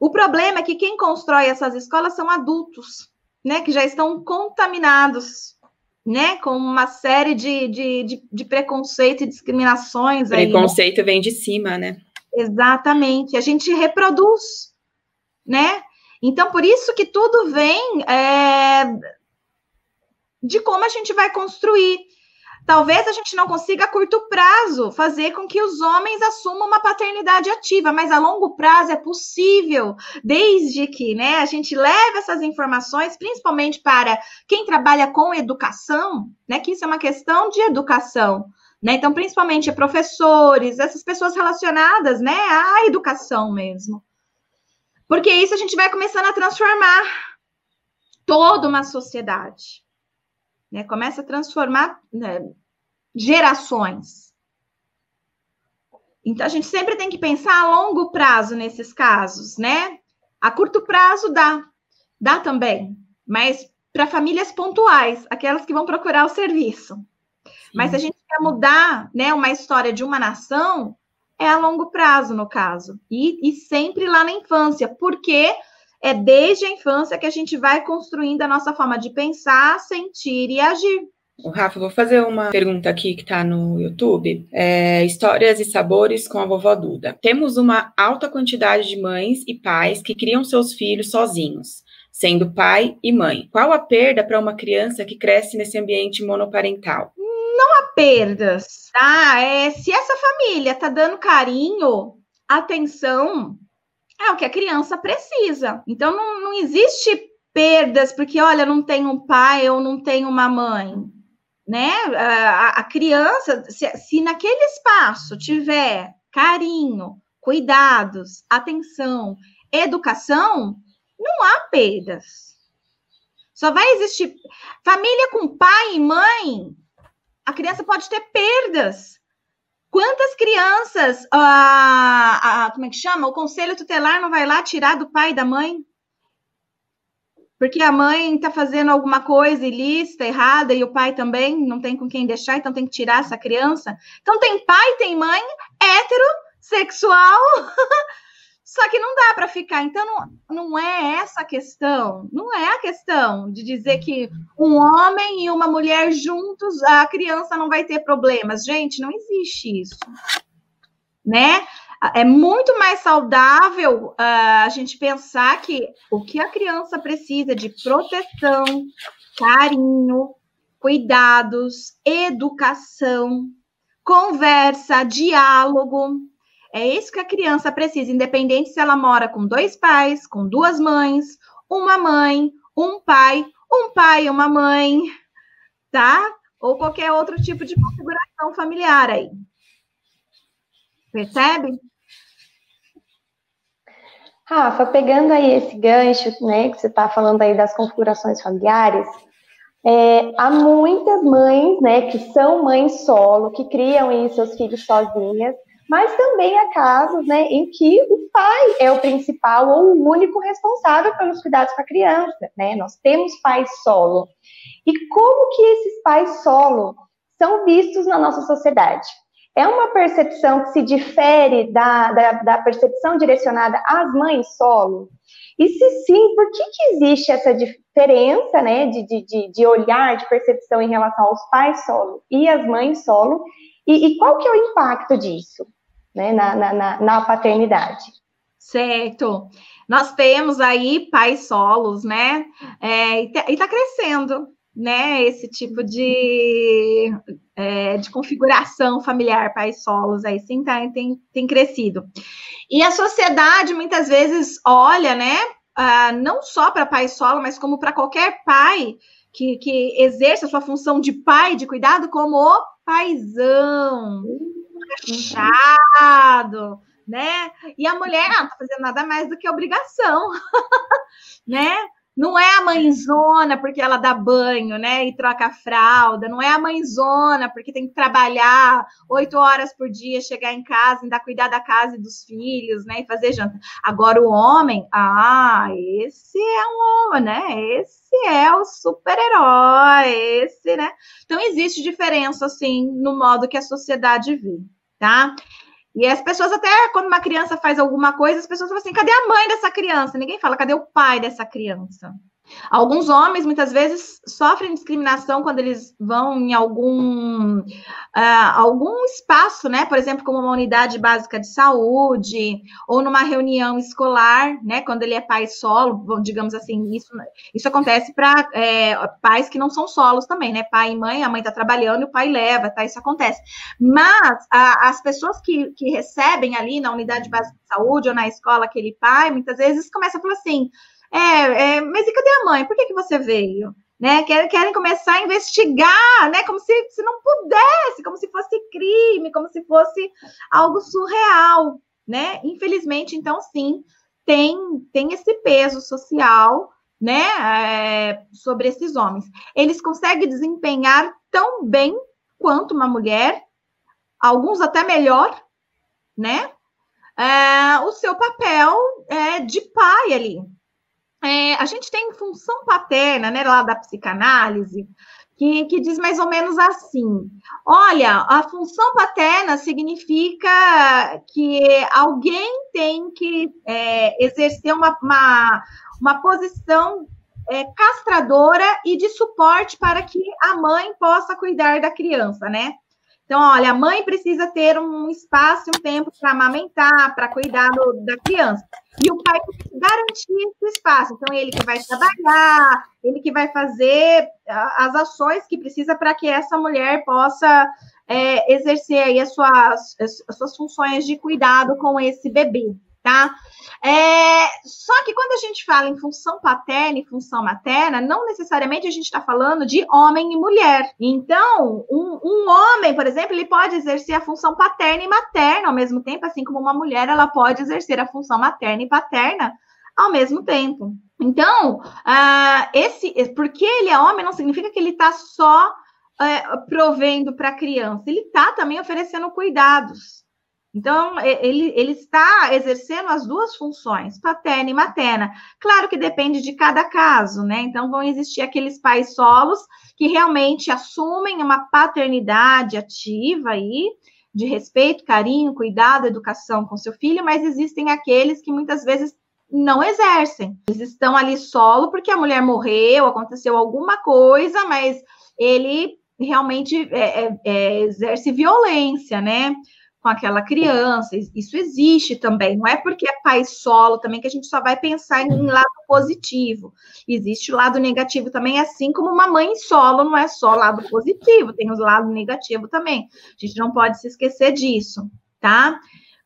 O problema é que quem constrói essas escolas são adultos, né, que já estão contaminados, né, com uma série de, de, de, de preconceito e discriminações. Preconceito aí, né? vem de cima, né? Exatamente. A gente reproduz, né? Então, por isso que tudo vem é, de como a gente vai construir. Talvez a gente não consiga a curto prazo fazer com que os homens assumam uma paternidade ativa, mas a longo prazo é possível, desde que né, a gente leve essas informações, principalmente para quem trabalha com educação, né, que isso é uma questão de educação. Né? Então, principalmente professores, essas pessoas relacionadas né, à educação mesmo. Porque isso a gente vai começando a transformar toda uma sociedade né? Começa a transformar né, gerações. Então a gente sempre tem que pensar a longo prazo nesses casos, né? A curto prazo dá, dá também, mas para famílias pontuais, aquelas que vão procurar o serviço. Sim. Mas se a gente quer mudar, né, uma história de uma nação, é a longo prazo, no caso. E, e sempre lá na infância, porque é desde a infância que a gente vai construindo a nossa forma de pensar, sentir e agir. O Rafa, vou fazer uma pergunta aqui que está no YouTube. É, histórias e sabores com a vovó Duda. Temos uma alta quantidade de mães e pais que criam seus filhos sozinhos, sendo pai e mãe. Qual a perda para uma criança que cresce nesse ambiente monoparental? Não há perdas, tá? É, se essa família está dando carinho, atenção, é o que a criança precisa. Então, não, não existe perdas porque, olha, não tem um pai ou não tem uma mãe. Né? A, a criança, se, se naquele espaço tiver carinho, cuidados, atenção, educação, não há perdas. Só vai existir família com pai e mãe. A criança pode ter perdas, Quantas crianças, a, a, como é que chama? O conselho tutelar não vai lá tirar do pai e da mãe? Porque a mãe está fazendo alguma coisa ilícita, errada, e o pai também não tem com quem deixar, então tem que tirar essa criança. Então tem pai, tem mãe, hétero, sexual, Só que não dá para ficar. Então, não, não é essa a questão. Não é a questão de dizer que um homem e uma mulher juntos, a criança não vai ter problemas. Gente, não existe isso. Né? É muito mais saudável uh, a gente pensar que o que a criança precisa de proteção, carinho, cuidados, educação, conversa, diálogo. É isso que a criança precisa, independente se ela mora com dois pais, com duas mães, uma mãe, um pai, um pai e uma mãe, tá? Ou qualquer outro tipo de configuração familiar aí. Percebe? Rafa, pegando aí esse gancho, né, que você está falando aí das configurações familiares, é, há muitas mães, né, que são mães solo, que criam aí seus filhos sozinhas, mas também há casos, né, em que o pai é o principal ou o único responsável pelos cuidados com a criança, né? Nós temos pais solo. E como que esses pais solo são vistos na nossa sociedade? É uma percepção que se difere da, da, da percepção direcionada às mães solo? E se sim, por que, que existe essa diferença né, de, de, de olhar, de percepção em relação aos pais solo e às mães solo? E, e qual que é o impacto disso né, na, na, na paternidade? Certo. Nós temos aí pais solos, né? É, e está crescendo né, esse tipo de, é, de configuração familiar, pais solos, aí sim tá, tem, tem crescido. E a sociedade muitas vezes olha, né, uh, não só para pai solo, mas como para qualquer pai que, que exerce a sua função de pai, de cuidado, como o paizão, achado, né? E a mulher não tá fazendo nada mais do que obrigação, né? Não é a mãezona porque ela dá banho, né? E troca a fralda. Não é a mãezona porque tem que trabalhar oito horas por dia, chegar em casa, ainda cuidar da casa e dos filhos, né? E fazer janta. Agora o homem, ah, esse é um homem, né? Esse é o super-herói, esse, né? Então existe diferença, assim, no modo que a sociedade vê, tá? E as pessoas, até quando uma criança faz alguma coisa, as pessoas falam assim: cadê a mãe dessa criança? Ninguém fala, cadê o pai dessa criança? Alguns homens, muitas vezes, sofrem discriminação quando eles vão em algum, uh, algum espaço, né? Por exemplo, como uma unidade básica de saúde, ou numa reunião escolar, né? Quando ele é pai solo, digamos assim, isso, isso acontece para é, pais que não são solos também, né? Pai e mãe, a mãe está trabalhando e o pai leva, tá? Isso acontece. Mas a, as pessoas que, que recebem ali na unidade básica de saúde ou na escola aquele pai, muitas vezes começam a falar assim é, é, mas e cadê a mãe? Por que, que você veio? Né? Querem, querem começar a investigar, né? Como se, se não pudesse, como se fosse crime, como se fosse algo surreal, né? Infelizmente, então, sim, tem, tem esse peso social, né? É, sobre esses homens. Eles conseguem desempenhar tão bem quanto uma mulher, alguns até melhor, né? É, o seu papel é, de pai ali, é, a gente tem função paterna, né, lá da psicanálise, que, que, diz mais ou menos assim: olha, a função paterna significa que alguém tem que é, exercer uma, uma, uma posição é, castradora e de suporte para que a mãe possa cuidar da criança, né? Então, olha, a mãe precisa ter um espaço e um tempo para amamentar, para cuidar do, da criança. E o pai precisa garantir esse espaço. Então, ele que vai trabalhar, ele que vai fazer as ações que precisa para que essa mulher possa é, exercer aí as suas, as suas funções de cuidado com esse bebê tá? É, só que quando a gente fala em função paterna e função materna, não necessariamente a gente está falando de homem e mulher. Então, um, um, homem, por exemplo, ele pode exercer a função paterna e materna ao mesmo tempo, assim como uma mulher, ela pode exercer a função materna e paterna ao mesmo tempo. Então, uh, esse, porque ele é homem, não significa que ele está só uh, provendo para a criança, ele está também oferecendo cuidados. Então, ele, ele está exercendo as duas funções, paterna e materna. Claro que depende de cada caso, né? Então, vão existir aqueles pais solos que realmente assumem uma paternidade ativa aí, de respeito, carinho, cuidado, educação com seu filho, mas existem aqueles que muitas vezes não exercem. Eles estão ali solo porque a mulher morreu, aconteceu alguma coisa, mas ele realmente é, é, é exerce violência, né? Com aquela criança. Isso existe também. Não é porque é pai solo também que a gente só vai pensar em lado positivo. Existe o lado negativo também, assim como uma mãe solo não é só lado positivo, tem os lados negativos também. A gente não pode se esquecer disso, tá?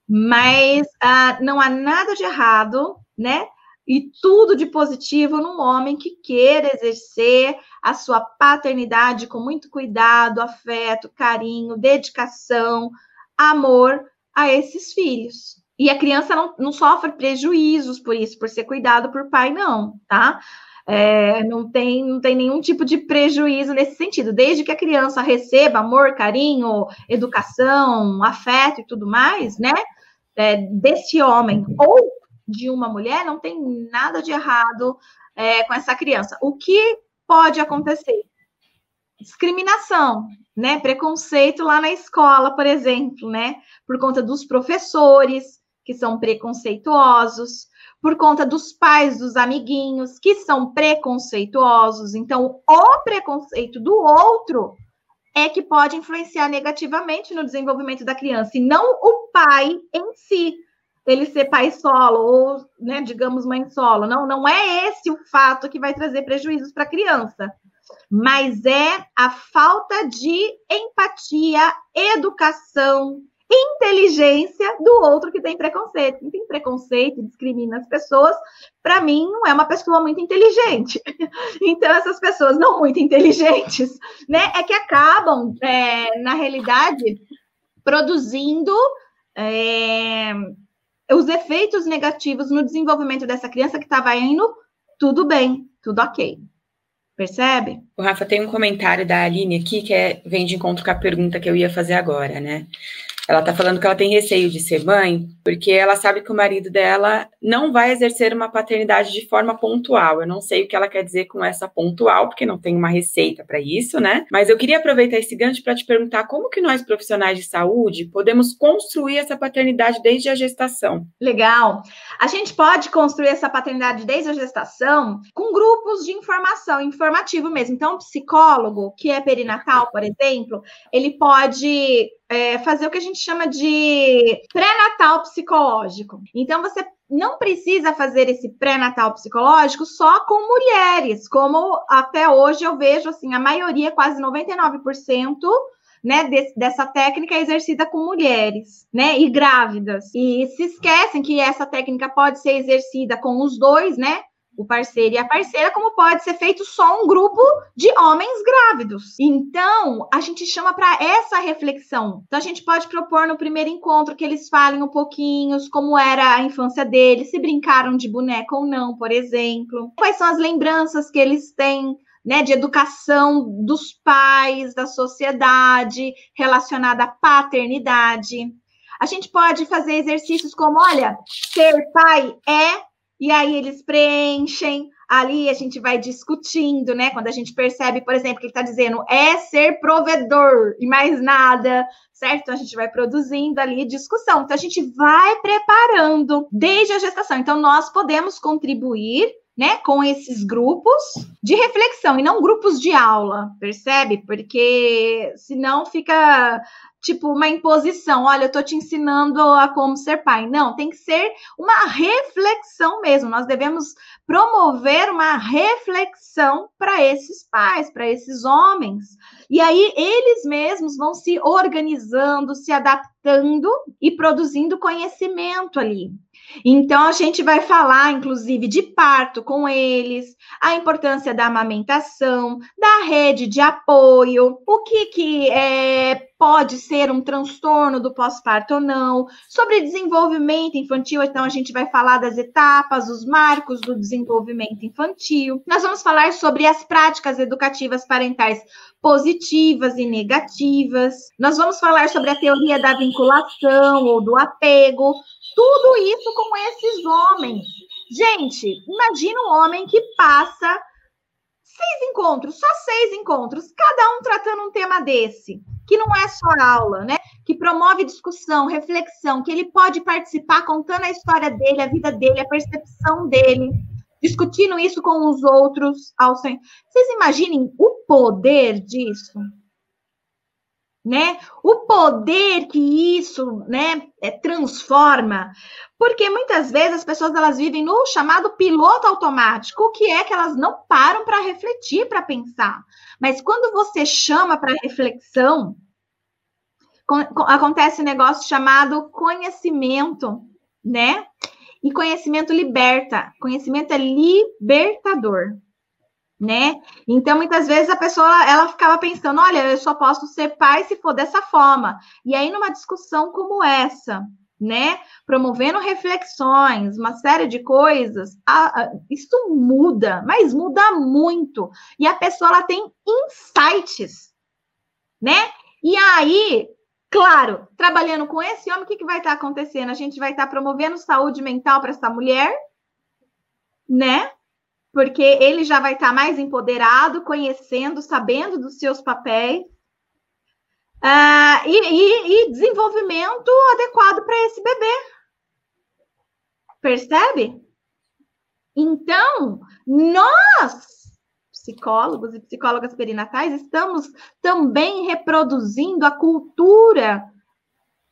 Mas ah, não há nada de errado, né? E tudo de positivo num homem que queira exercer a sua paternidade com muito cuidado, afeto, carinho, dedicação, amor a esses filhos. E a criança não, não sofre prejuízos por isso, por ser cuidado por pai, não, tá? É, não, tem, não tem nenhum tipo de prejuízo nesse sentido. Desde que a criança receba amor, carinho, educação, afeto e tudo mais, né? É, desse homem ou de uma mulher, não tem nada de errado é, com essa criança. O que pode acontecer? Discriminação, né? Preconceito lá na escola, por exemplo, né? Por conta dos professores que são preconceituosos, por conta dos pais dos amiguinhos que são preconceituosos. Então, o preconceito do outro é que pode influenciar negativamente no desenvolvimento da criança, e não o pai em si, ele ser pai solo ou, né, digamos, mãe solo. Não, não é esse o fato que vai trazer prejuízos para a criança, mas é a falta de empatia, educação, inteligência do outro que tem preconceito. Quem tem preconceito, discrimina as pessoas, para mim, não é uma pessoa muito inteligente. Então, essas pessoas não muito inteligentes, né, é que acabam, é, na realidade, produzindo. É, os efeitos negativos no desenvolvimento dessa criança que estava indo tudo bem, tudo ok. Percebe? O Rafa tem um comentário da Aline aqui que é, vem de encontro com a pergunta que eu ia fazer agora, né? Ela está falando que ela tem receio de ser mãe, porque ela sabe que o marido dela não vai exercer uma paternidade de forma pontual. Eu não sei o que ela quer dizer com essa pontual, porque não tem uma receita para isso, né? Mas eu queria aproveitar esse gancho para te perguntar como que nós, profissionais de saúde, podemos construir essa paternidade desde a gestação. Legal. A gente pode construir essa paternidade desde a gestação com grupos de informação, informativo mesmo. Então, o psicólogo, que é perinatal, por exemplo, ele pode é, fazer o que a gente chama de pré-natal psicológico. Então, você não precisa fazer esse pré-natal psicológico só com mulheres, como até hoje eu vejo, assim, a maioria, quase 99%, né, desse, dessa técnica é exercida com mulheres, né, e grávidas. E se esquecem que essa técnica pode ser exercida com os dois, né, o parceiro e a parceira, como pode ser feito só um grupo de homens grávidos. Então, a gente chama para essa reflexão. Então, a gente pode propor no primeiro encontro que eles falem um pouquinho como era a infância deles, se brincaram de boneca ou não, por exemplo. Quais são as lembranças que eles têm né, de educação dos pais, da sociedade, relacionada à paternidade. A gente pode fazer exercícios como, olha, ser pai é e aí eles preenchem, ali a gente vai discutindo, né? Quando a gente percebe, por exemplo, que ele está dizendo é ser provedor e mais nada, certo? Então a gente vai produzindo ali discussão. Então a gente vai preparando desde a gestação. Então nós podemos contribuir né, com esses grupos de reflexão e não grupos de aula, percebe? Porque senão fica tipo uma imposição, olha, eu tô te ensinando a como ser pai. Não, tem que ser uma reflexão mesmo. Nós devemos promover uma reflexão para esses pais, para esses homens. E aí eles mesmos vão se organizando, se adaptando e produzindo conhecimento ali. Então, a gente vai falar, inclusive, de parto com eles, a importância da amamentação, da rede de apoio, o que, que é, pode ser um transtorno do pós-parto ou não, sobre desenvolvimento infantil, então a gente vai falar das etapas, os marcos do desenvolvimento infantil. Nós vamos falar sobre as práticas educativas parentais positivas e negativas. Nós vamos falar sobre a teoria da vinculação ou do apego, tudo isso com esses homens. Gente, imagina um homem que passa seis encontros, só seis encontros, cada um tratando um tema desse, que não é só aula, né? Que promove discussão, reflexão, que ele pode participar contando a história dele, a vida dele, a percepção dele, discutindo isso com os outros. Ao... Vocês imaginem o poder disso? Né? O poder que isso, né, é, transforma. Porque muitas vezes as pessoas elas vivem no chamado piloto automático, o que é que elas não param para refletir, para pensar. Mas quando você chama para reflexão, acontece um negócio chamado conhecimento, né? E conhecimento liberta. Conhecimento é libertador né? Então, muitas vezes a pessoa ela ficava pensando, olha, eu só posso ser pai se for dessa forma. E aí, numa discussão como essa, né? Promovendo reflexões, uma série de coisas, a, a, isso muda, mas muda muito. E a pessoa ela tem insights, né? E aí, claro, trabalhando com esse homem, o que, que vai estar acontecendo? A gente vai estar promovendo saúde mental para essa mulher, né? Porque ele já vai estar mais empoderado, conhecendo, sabendo dos seus papéis. Uh, e, e, e, desenvolvimento adequado para esse bebê. Percebe? Então, nós, psicólogos e psicólogas perinatais, estamos também reproduzindo a cultura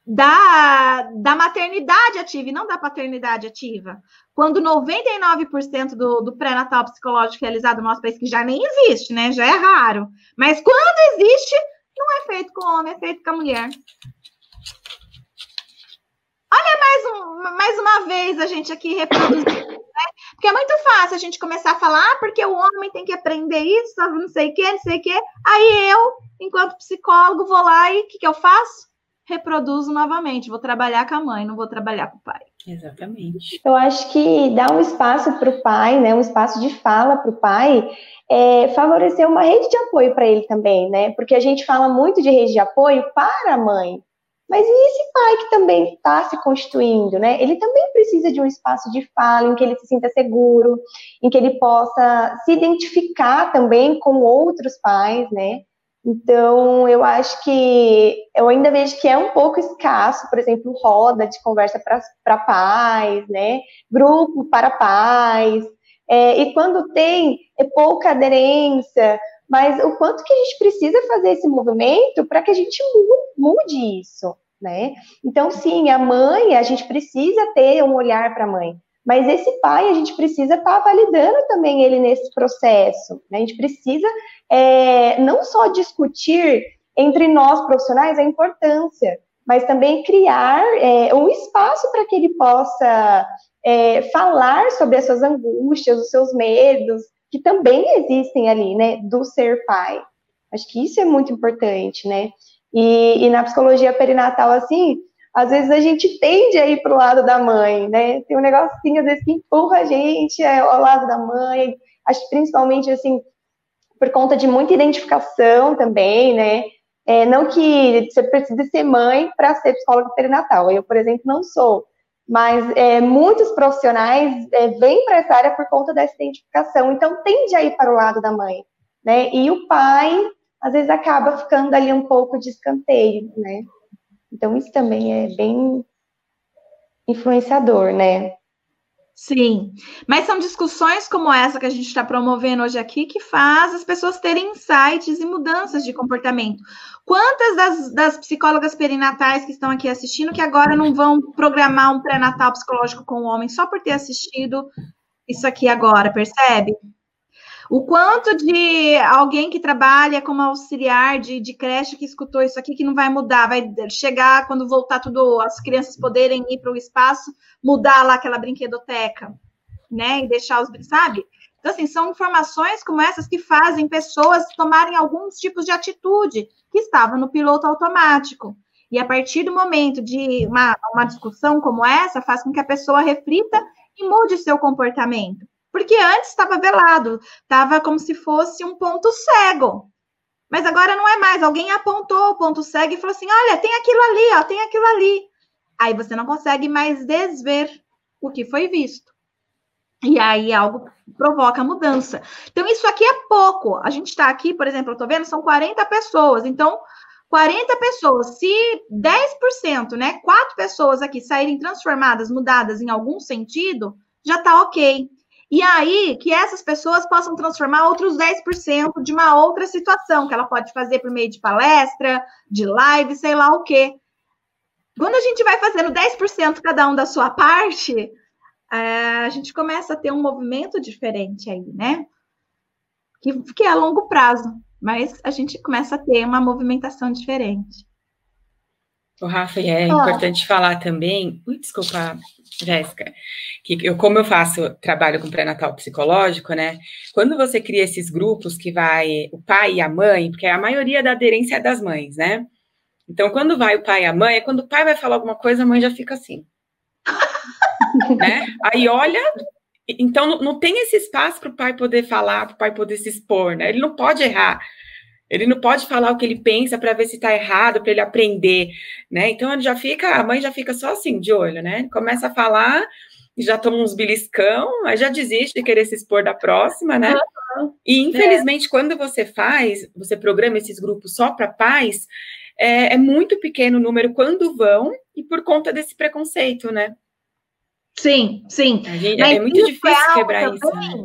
da, da maternidade ativa e não da paternidade ativa. Quando 99% do, do pré-natal psicológico realizado no nosso país, que já nem existe, né? Já é raro. Mas quando existe, não é feito com o homem, é feito com a mulher. Olha mais, um, mais uma vez a gente aqui reproduzindo, né? Porque é muito fácil a gente começar a falar, ah, porque o homem tem que aprender isso, não sei o quê, não sei o quê. Aí eu, enquanto psicólogo, vou lá e o que, que eu faço? Reproduzo novamente. Vou trabalhar com a mãe, não vou trabalhar com o pai. Exatamente. Eu acho que dar um espaço para o pai, né, um espaço de fala para o pai, é, favorecer uma rede de apoio para ele também, né? Porque a gente fala muito de rede de apoio para a mãe. Mas e esse pai que também está se constituindo, né? Ele também precisa de um espaço de fala em que ele se sinta seguro, em que ele possa se identificar também com outros pais, né? Então, eu acho que eu ainda vejo que é um pouco escasso, por exemplo, roda de conversa para pais, né? Grupo para pais. É, e quando tem, é pouca aderência, mas o quanto que a gente precisa fazer esse movimento para que a gente mude isso, né? Então, sim, a mãe, a gente precisa ter um olhar para a mãe. Mas esse pai, a gente precisa estar tá validando também ele nesse processo. Né? A gente precisa é, não só discutir entre nós profissionais a importância, mas também criar é, um espaço para que ele possa é, falar sobre as suas angústias, os seus medos, que também existem ali, né, do ser pai. Acho que isso é muito importante, né? E, e na psicologia perinatal, assim, às vezes a gente tende a ir para o lado da mãe, né? Tem um negocinho, às vezes, que empurra a gente é, ao lado da mãe. Acho principalmente, assim, por conta de muita identificação também, né? É, não que você precise ser mãe para ser psicóloga perinatal. Eu, por exemplo, não sou. Mas é, muitos profissionais é, vêm para essa área por conta dessa identificação. Então, tende a ir para o lado da mãe, né? E o pai, às vezes, acaba ficando ali um pouco de escanteio, né? Então, isso também é bem influenciador, né? Sim, mas são discussões como essa que a gente está promovendo hoje aqui que faz as pessoas terem insights e mudanças de comportamento. Quantas das, das psicólogas perinatais que estão aqui assistindo que agora não vão programar um pré-natal psicológico com o homem só por ter assistido isso aqui agora, percebe? O quanto de alguém que trabalha como auxiliar de, de creche que escutou isso aqui que não vai mudar, vai chegar quando voltar tudo, as crianças poderem ir para o espaço, mudar lá aquela brinquedoteca, né? E deixar os, sabe? Então, assim, são informações como essas que fazem pessoas tomarem alguns tipos de atitude que estavam no piloto automático. E a partir do momento de uma, uma discussão como essa, faz com que a pessoa reflita e mude seu comportamento. Porque antes estava velado, estava como se fosse um ponto cego. Mas agora não é mais. Alguém apontou o ponto cego e falou assim: olha, tem aquilo ali, ó, tem aquilo ali. Aí você não consegue mais desver o que foi visto. E aí algo provoca mudança. Então, isso aqui é pouco. A gente está aqui, por exemplo, eu estou vendo, são 40 pessoas. Então, 40 pessoas, se 10%, né, quatro pessoas aqui saírem transformadas, mudadas em algum sentido, já está ok. E aí que essas pessoas possam transformar outros 10% de uma outra situação que ela pode fazer por meio de palestra, de live, sei lá o quê. Quando a gente vai fazendo 10% cada um da sua parte, é, a gente começa a ter um movimento diferente aí, né? Que, que é a longo prazo, mas a gente começa a ter uma movimentação diferente. O Rafa, é ah. importante falar também. Ui, desculpa, Jéssica, que eu, como eu faço trabalho com pré-natal psicológico, né? Quando você cria esses grupos que vai o pai e a mãe, porque a maioria da aderência é das mães, né? Então, quando vai o pai e a mãe, é quando o pai vai falar alguma coisa, a mãe já fica assim. né? Aí olha, então não, não tem esse espaço para o pai poder falar, para o pai poder se expor, né? Ele não pode errar. Ele não pode falar o que ele pensa para ver se está errado, para ele aprender, né? Então ele já fica, a mãe já fica só assim de olho, né? Começa a falar, já toma uns beliscão, aí já desiste de querer se expor da próxima, né? Uhum. E infelizmente, é. quando você faz, você programa esses grupos só para pais, é, é, muito pequeno o número quando vão e por conta desse preconceito, né? Sim, sim. Gente, é muito difícil é quebrar isso. Né?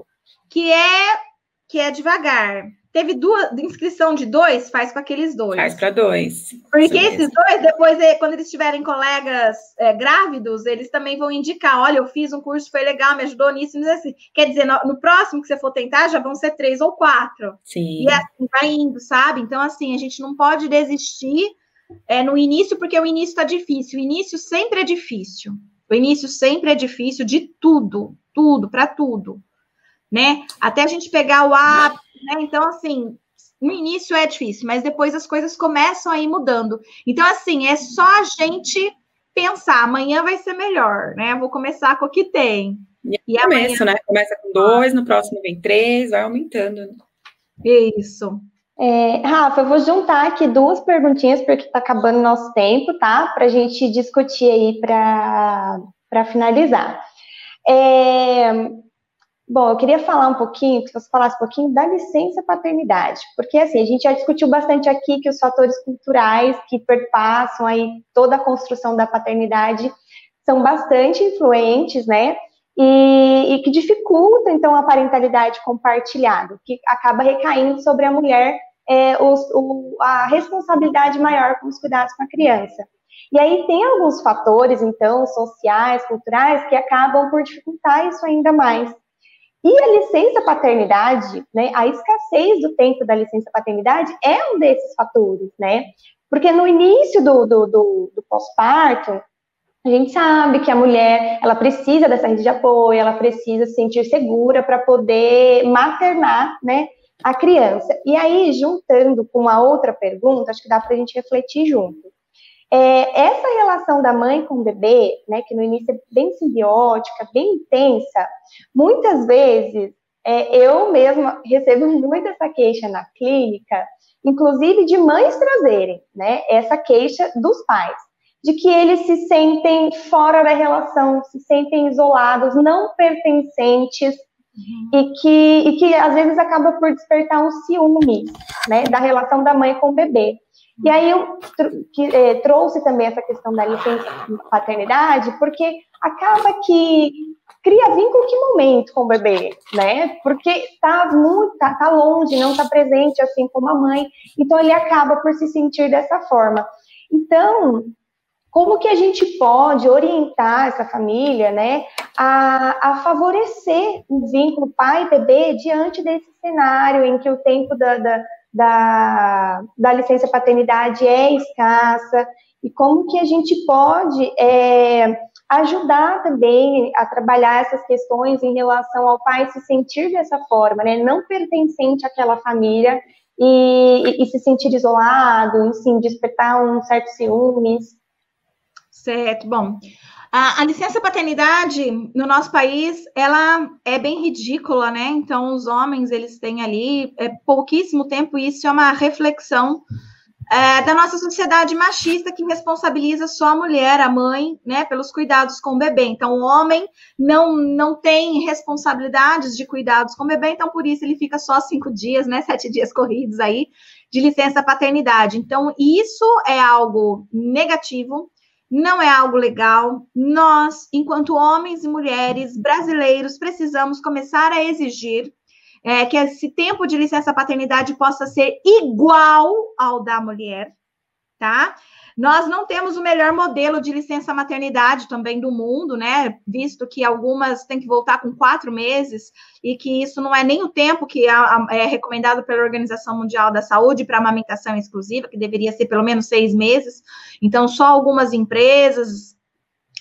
Que é que é devagar. Teve duas inscrição de dois, faz com aqueles dois. Faz para dois. Porque esses dois, depois, é, quando eles tiverem colegas é, grávidos, eles também vão indicar: olha, eu fiz um curso, foi legal, me ajudou nisso, mas assim. Quer dizer, no, no, próximo que você for tentar, já vão ser três ou quatro. Sim. E assim vai indo, sabe? Então, assim, a gente não pode desistir é, no início, porque o início está difícil. O início sempre é difícil. O início sempre é difícil de tudo, tudo, para tudo. Né? Até a gente pegar o hábito né? Então, assim, no início é difícil, mas depois as coisas começam a ir mudando. Então, assim, é só a gente pensar, amanhã vai ser melhor, né? vou começar com o que tem. E, e começa, amanhã... né? Começa com dois, no próximo vem três, vai aumentando. Né? Isso. É, Rafa, eu vou juntar aqui duas perguntinhas, porque está acabando o nosso tempo, tá? Para a gente discutir aí para finalizar. É, Bom, eu queria falar um pouquinho, que você falasse um pouquinho da licença paternidade, porque assim, a gente já discutiu bastante aqui que os fatores culturais que perpassam aí toda a construção da paternidade são bastante influentes, né? E, e que dificultam, então, a parentalidade compartilhada, que acaba recaindo sobre a mulher é, os, o, a responsabilidade maior com os cuidados com a criança. E aí tem alguns fatores, então, sociais, culturais, que acabam por dificultar isso ainda mais. E a licença paternidade, né, a escassez do tempo da licença paternidade é um desses fatores, né? Porque no início do, do, do, do pós-parto, a gente sabe que a mulher, ela precisa dessa rede de apoio, ela precisa se sentir segura para poder maternar, né, a criança. E aí, juntando com uma outra pergunta, acho que dá para a gente refletir junto. É, essa relação da mãe com o bebê, né, que no início é bem simbiótica, bem intensa, muitas vezes é, eu mesma recebo muito essa queixa na clínica, inclusive de mães trazerem, né, essa queixa dos pais, de que eles se sentem fora da relação, se sentem isolados, não pertencentes, uhum. e, que, e que às vezes acaba por despertar um ciúme, né, da relação da mãe com o bebê. E aí eu que, é, trouxe também essa questão da licença paternidade, porque acaba que cria vínculo que momento com o bebê, né? Porque tá muito, tá, tá longe, não tá presente assim como a mãe, então ele acaba por se sentir dessa forma. Então, como que a gente pode orientar essa família, né, a, a favorecer o vínculo pai-bebê diante desse cenário em que o tempo da, da da, da licença paternidade é escassa e como que a gente pode é, ajudar também a trabalhar essas questões em relação ao pai se sentir dessa forma, né, não pertencente àquela família e, e, e se sentir isolado, enfim, despertar um certo ciúmes. Certo, bom, a, a, licença paternidade no nosso país, ela é bem ridícula, né? Então, os homens, eles têm ali é, pouquíssimo tempo, e isso é uma reflexão é, da nossa sociedade machista que responsabiliza só a mulher, a mãe, né, pelos cuidados com o bebê. Então, o homem não, não tem responsabilidades de cuidados com o bebê, então por isso ele fica só cinco dias, né, sete dias corridos aí de licença paternidade. Então, isso é algo negativo não é algo legal. Nós, enquanto homens e mulheres brasileiros, precisamos começar a exigir é, que esse tempo de licença paternidade possa ser igual ao da mulher, tá? Nós não temos o melhor modelo de licença maternidade também do mundo, né? Visto que algumas têm que voltar com quatro meses e que isso não é nem o tempo que é recomendado pela Organização Mundial da Saúde para amamentação exclusiva, que deveria ser pelo menos seis meses. Então, só algumas empresas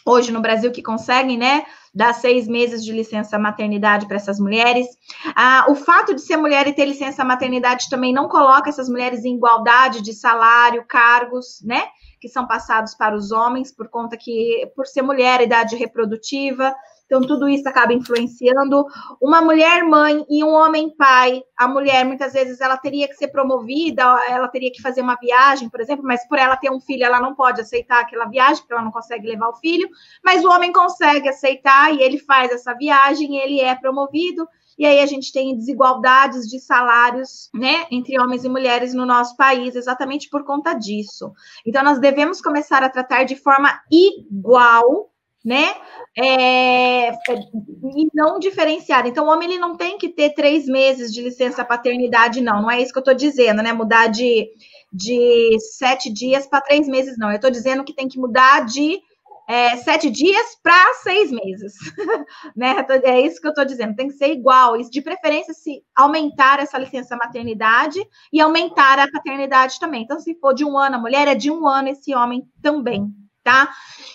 hoje no Brasil que conseguem, né, dar seis meses de licença maternidade para essas mulheres. Ah, o fato de ser mulher e ter licença maternidade também não coloca essas mulheres em igualdade de salário, cargos, né? Que são passados para os homens, por conta que, por ser mulher, idade reprodutiva, então, tudo isso acaba influenciando. Uma mulher mãe e um homem pai, a mulher, muitas vezes, ela teria que ser promovida, ela teria que fazer uma viagem, por exemplo, mas por ela ter um filho, ela não pode aceitar aquela viagem, porque ela não consegue levar o filho, mas o homem consegue aceitar e ele faz essa viagem, ele é promovido. E aí a gente tem desigualdades de salários, né, entre homens e mulheres no nosso país, exatamente por conta disso. Então, nós devemos começar a tratar de forma igual né? É, e não diferenciar. Então, o homem ele não tem que ter três meses de licença paternidade, não. Não é isso que eu estou dizendo, né? Mudar de, de sete dias para três meses, não. Eu estou dizendo que tem que mudar de é, sete dias para seis meses, né? É isso que eu estou dizendo. Tem que ser igual. Isso, de preferência, se aumentar essa licença maternidade e aumentar a paternidade também. Então, se for de um ano a mulher, é de um ano esse homem também, tá?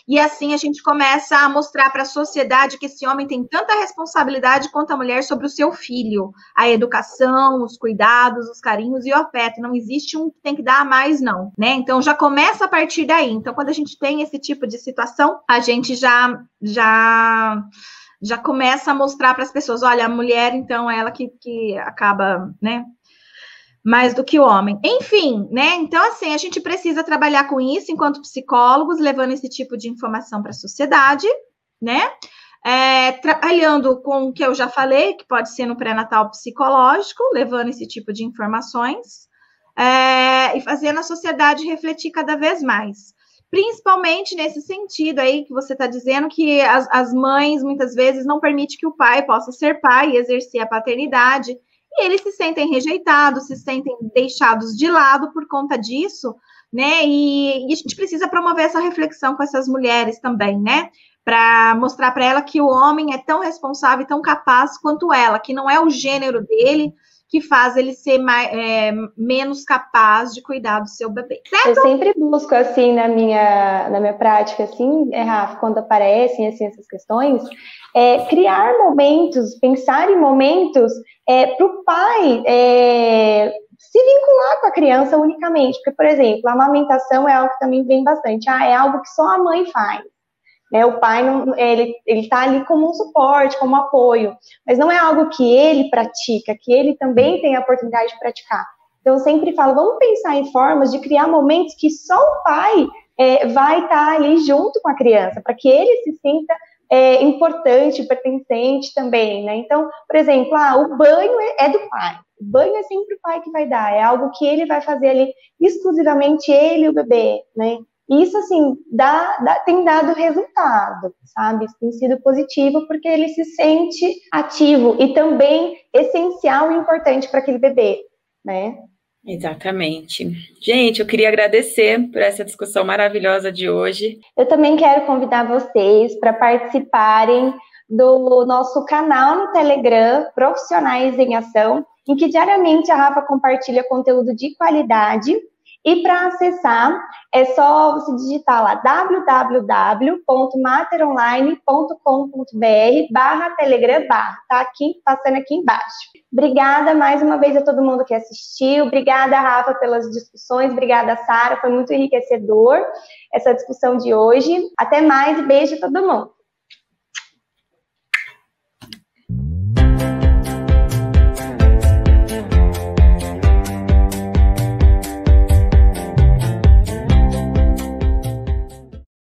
E assim a gente começa a mostrar para a sociedade que esse homem tem tanta responsabilidade quanto a mulher sobre o seu filho, a educação, os cuidados, os carinhos e o afeto. Não existe um que tem que dar mais, não, né? Então já começa a partir daí. Então, quando a gente tem esse tipo de situação, a gente já já já começa a mostrar para as pessoas, olha, a mulher, então, é ela que, que acaba, né, mais do que o homem. Enfim, né? Então, assim, a gente precisa trabalhar com isso enquanto psicólogos, levando esse tipo de informação para a sociedade, né? É, trabalhando com o que eu já falei, que pode ser no pré-natal psicológico, levando esse tipo de informações, é, e fazendo a sociedade refletir cada vez mais. Principalmente nesse sentido aí que você está dizendo que as, as mães muitas vezes não permitem que o pai possa ser pai e exercer a paternidade e eles se sentem rejeitados, se sentem deixados de lado por conta disso, né? E, e a gente precisa promover essa reflexão com essas mulheres também, né? Para mostrar para ela que o homem é tão responsável e tão capaz quanto ela, que não é o gênero dele que faz ele ser mais, é, menos capaz de cuidar do seu bebê. Certo? Eu sempre busco assim na minha na minha prática assim, é, Rafa, quando aparecem assim essas questões, é, criar momentos, pensar em momentos é, para o pai é, se vincular com a criança unicamente. Porque, por exemplo, a amamentação é algo que também vem bastante. Ah, é algo que só a mãe faz. Né? O pai não, ele está ali como um suporte, como apoio, mas não é algo que ele pratica, que ele também tem a oportunidade de praticar. Então, eu sempre falo, vamos pensar em formas de criar momentos que só o pai é, vai estar tá ali junto com a criança, para que ele se sinta é, importante, pertencente também, né? Então, por exemplo, ah, o banho é, é, do pai. O banho é sempre o pai que vai dar, é algo que ele vai fazer ali exclusivamente ele e o bebê, né? Isso, assim, dá, dá, tem dado resultado, sabe? Isso tem sido positivo porque ele se sente ativo e também essencial e importante para aquele bebê, né? Exatamente. Gente, eu queria agradecer por essa discussão maravilhosa de hoje. Eu também quero convidar vocês para participarem do nosso canal no Telegram, Profissionais em Ação, em que diariamente a Rafa compartilha conteúdo de qualidade e para acessar, é só você digitar lá www.materonline.com.br barra Telegram barra, tá aqui, passando aqui embaixo. Obrigada mais uma vez a todo mundo que assistiu, obrigada, Rafa, pelas discussões, obrigada, Sara, foi muito enriquecedor essa discussão de hoje. Até mais e beijo a todo mundo.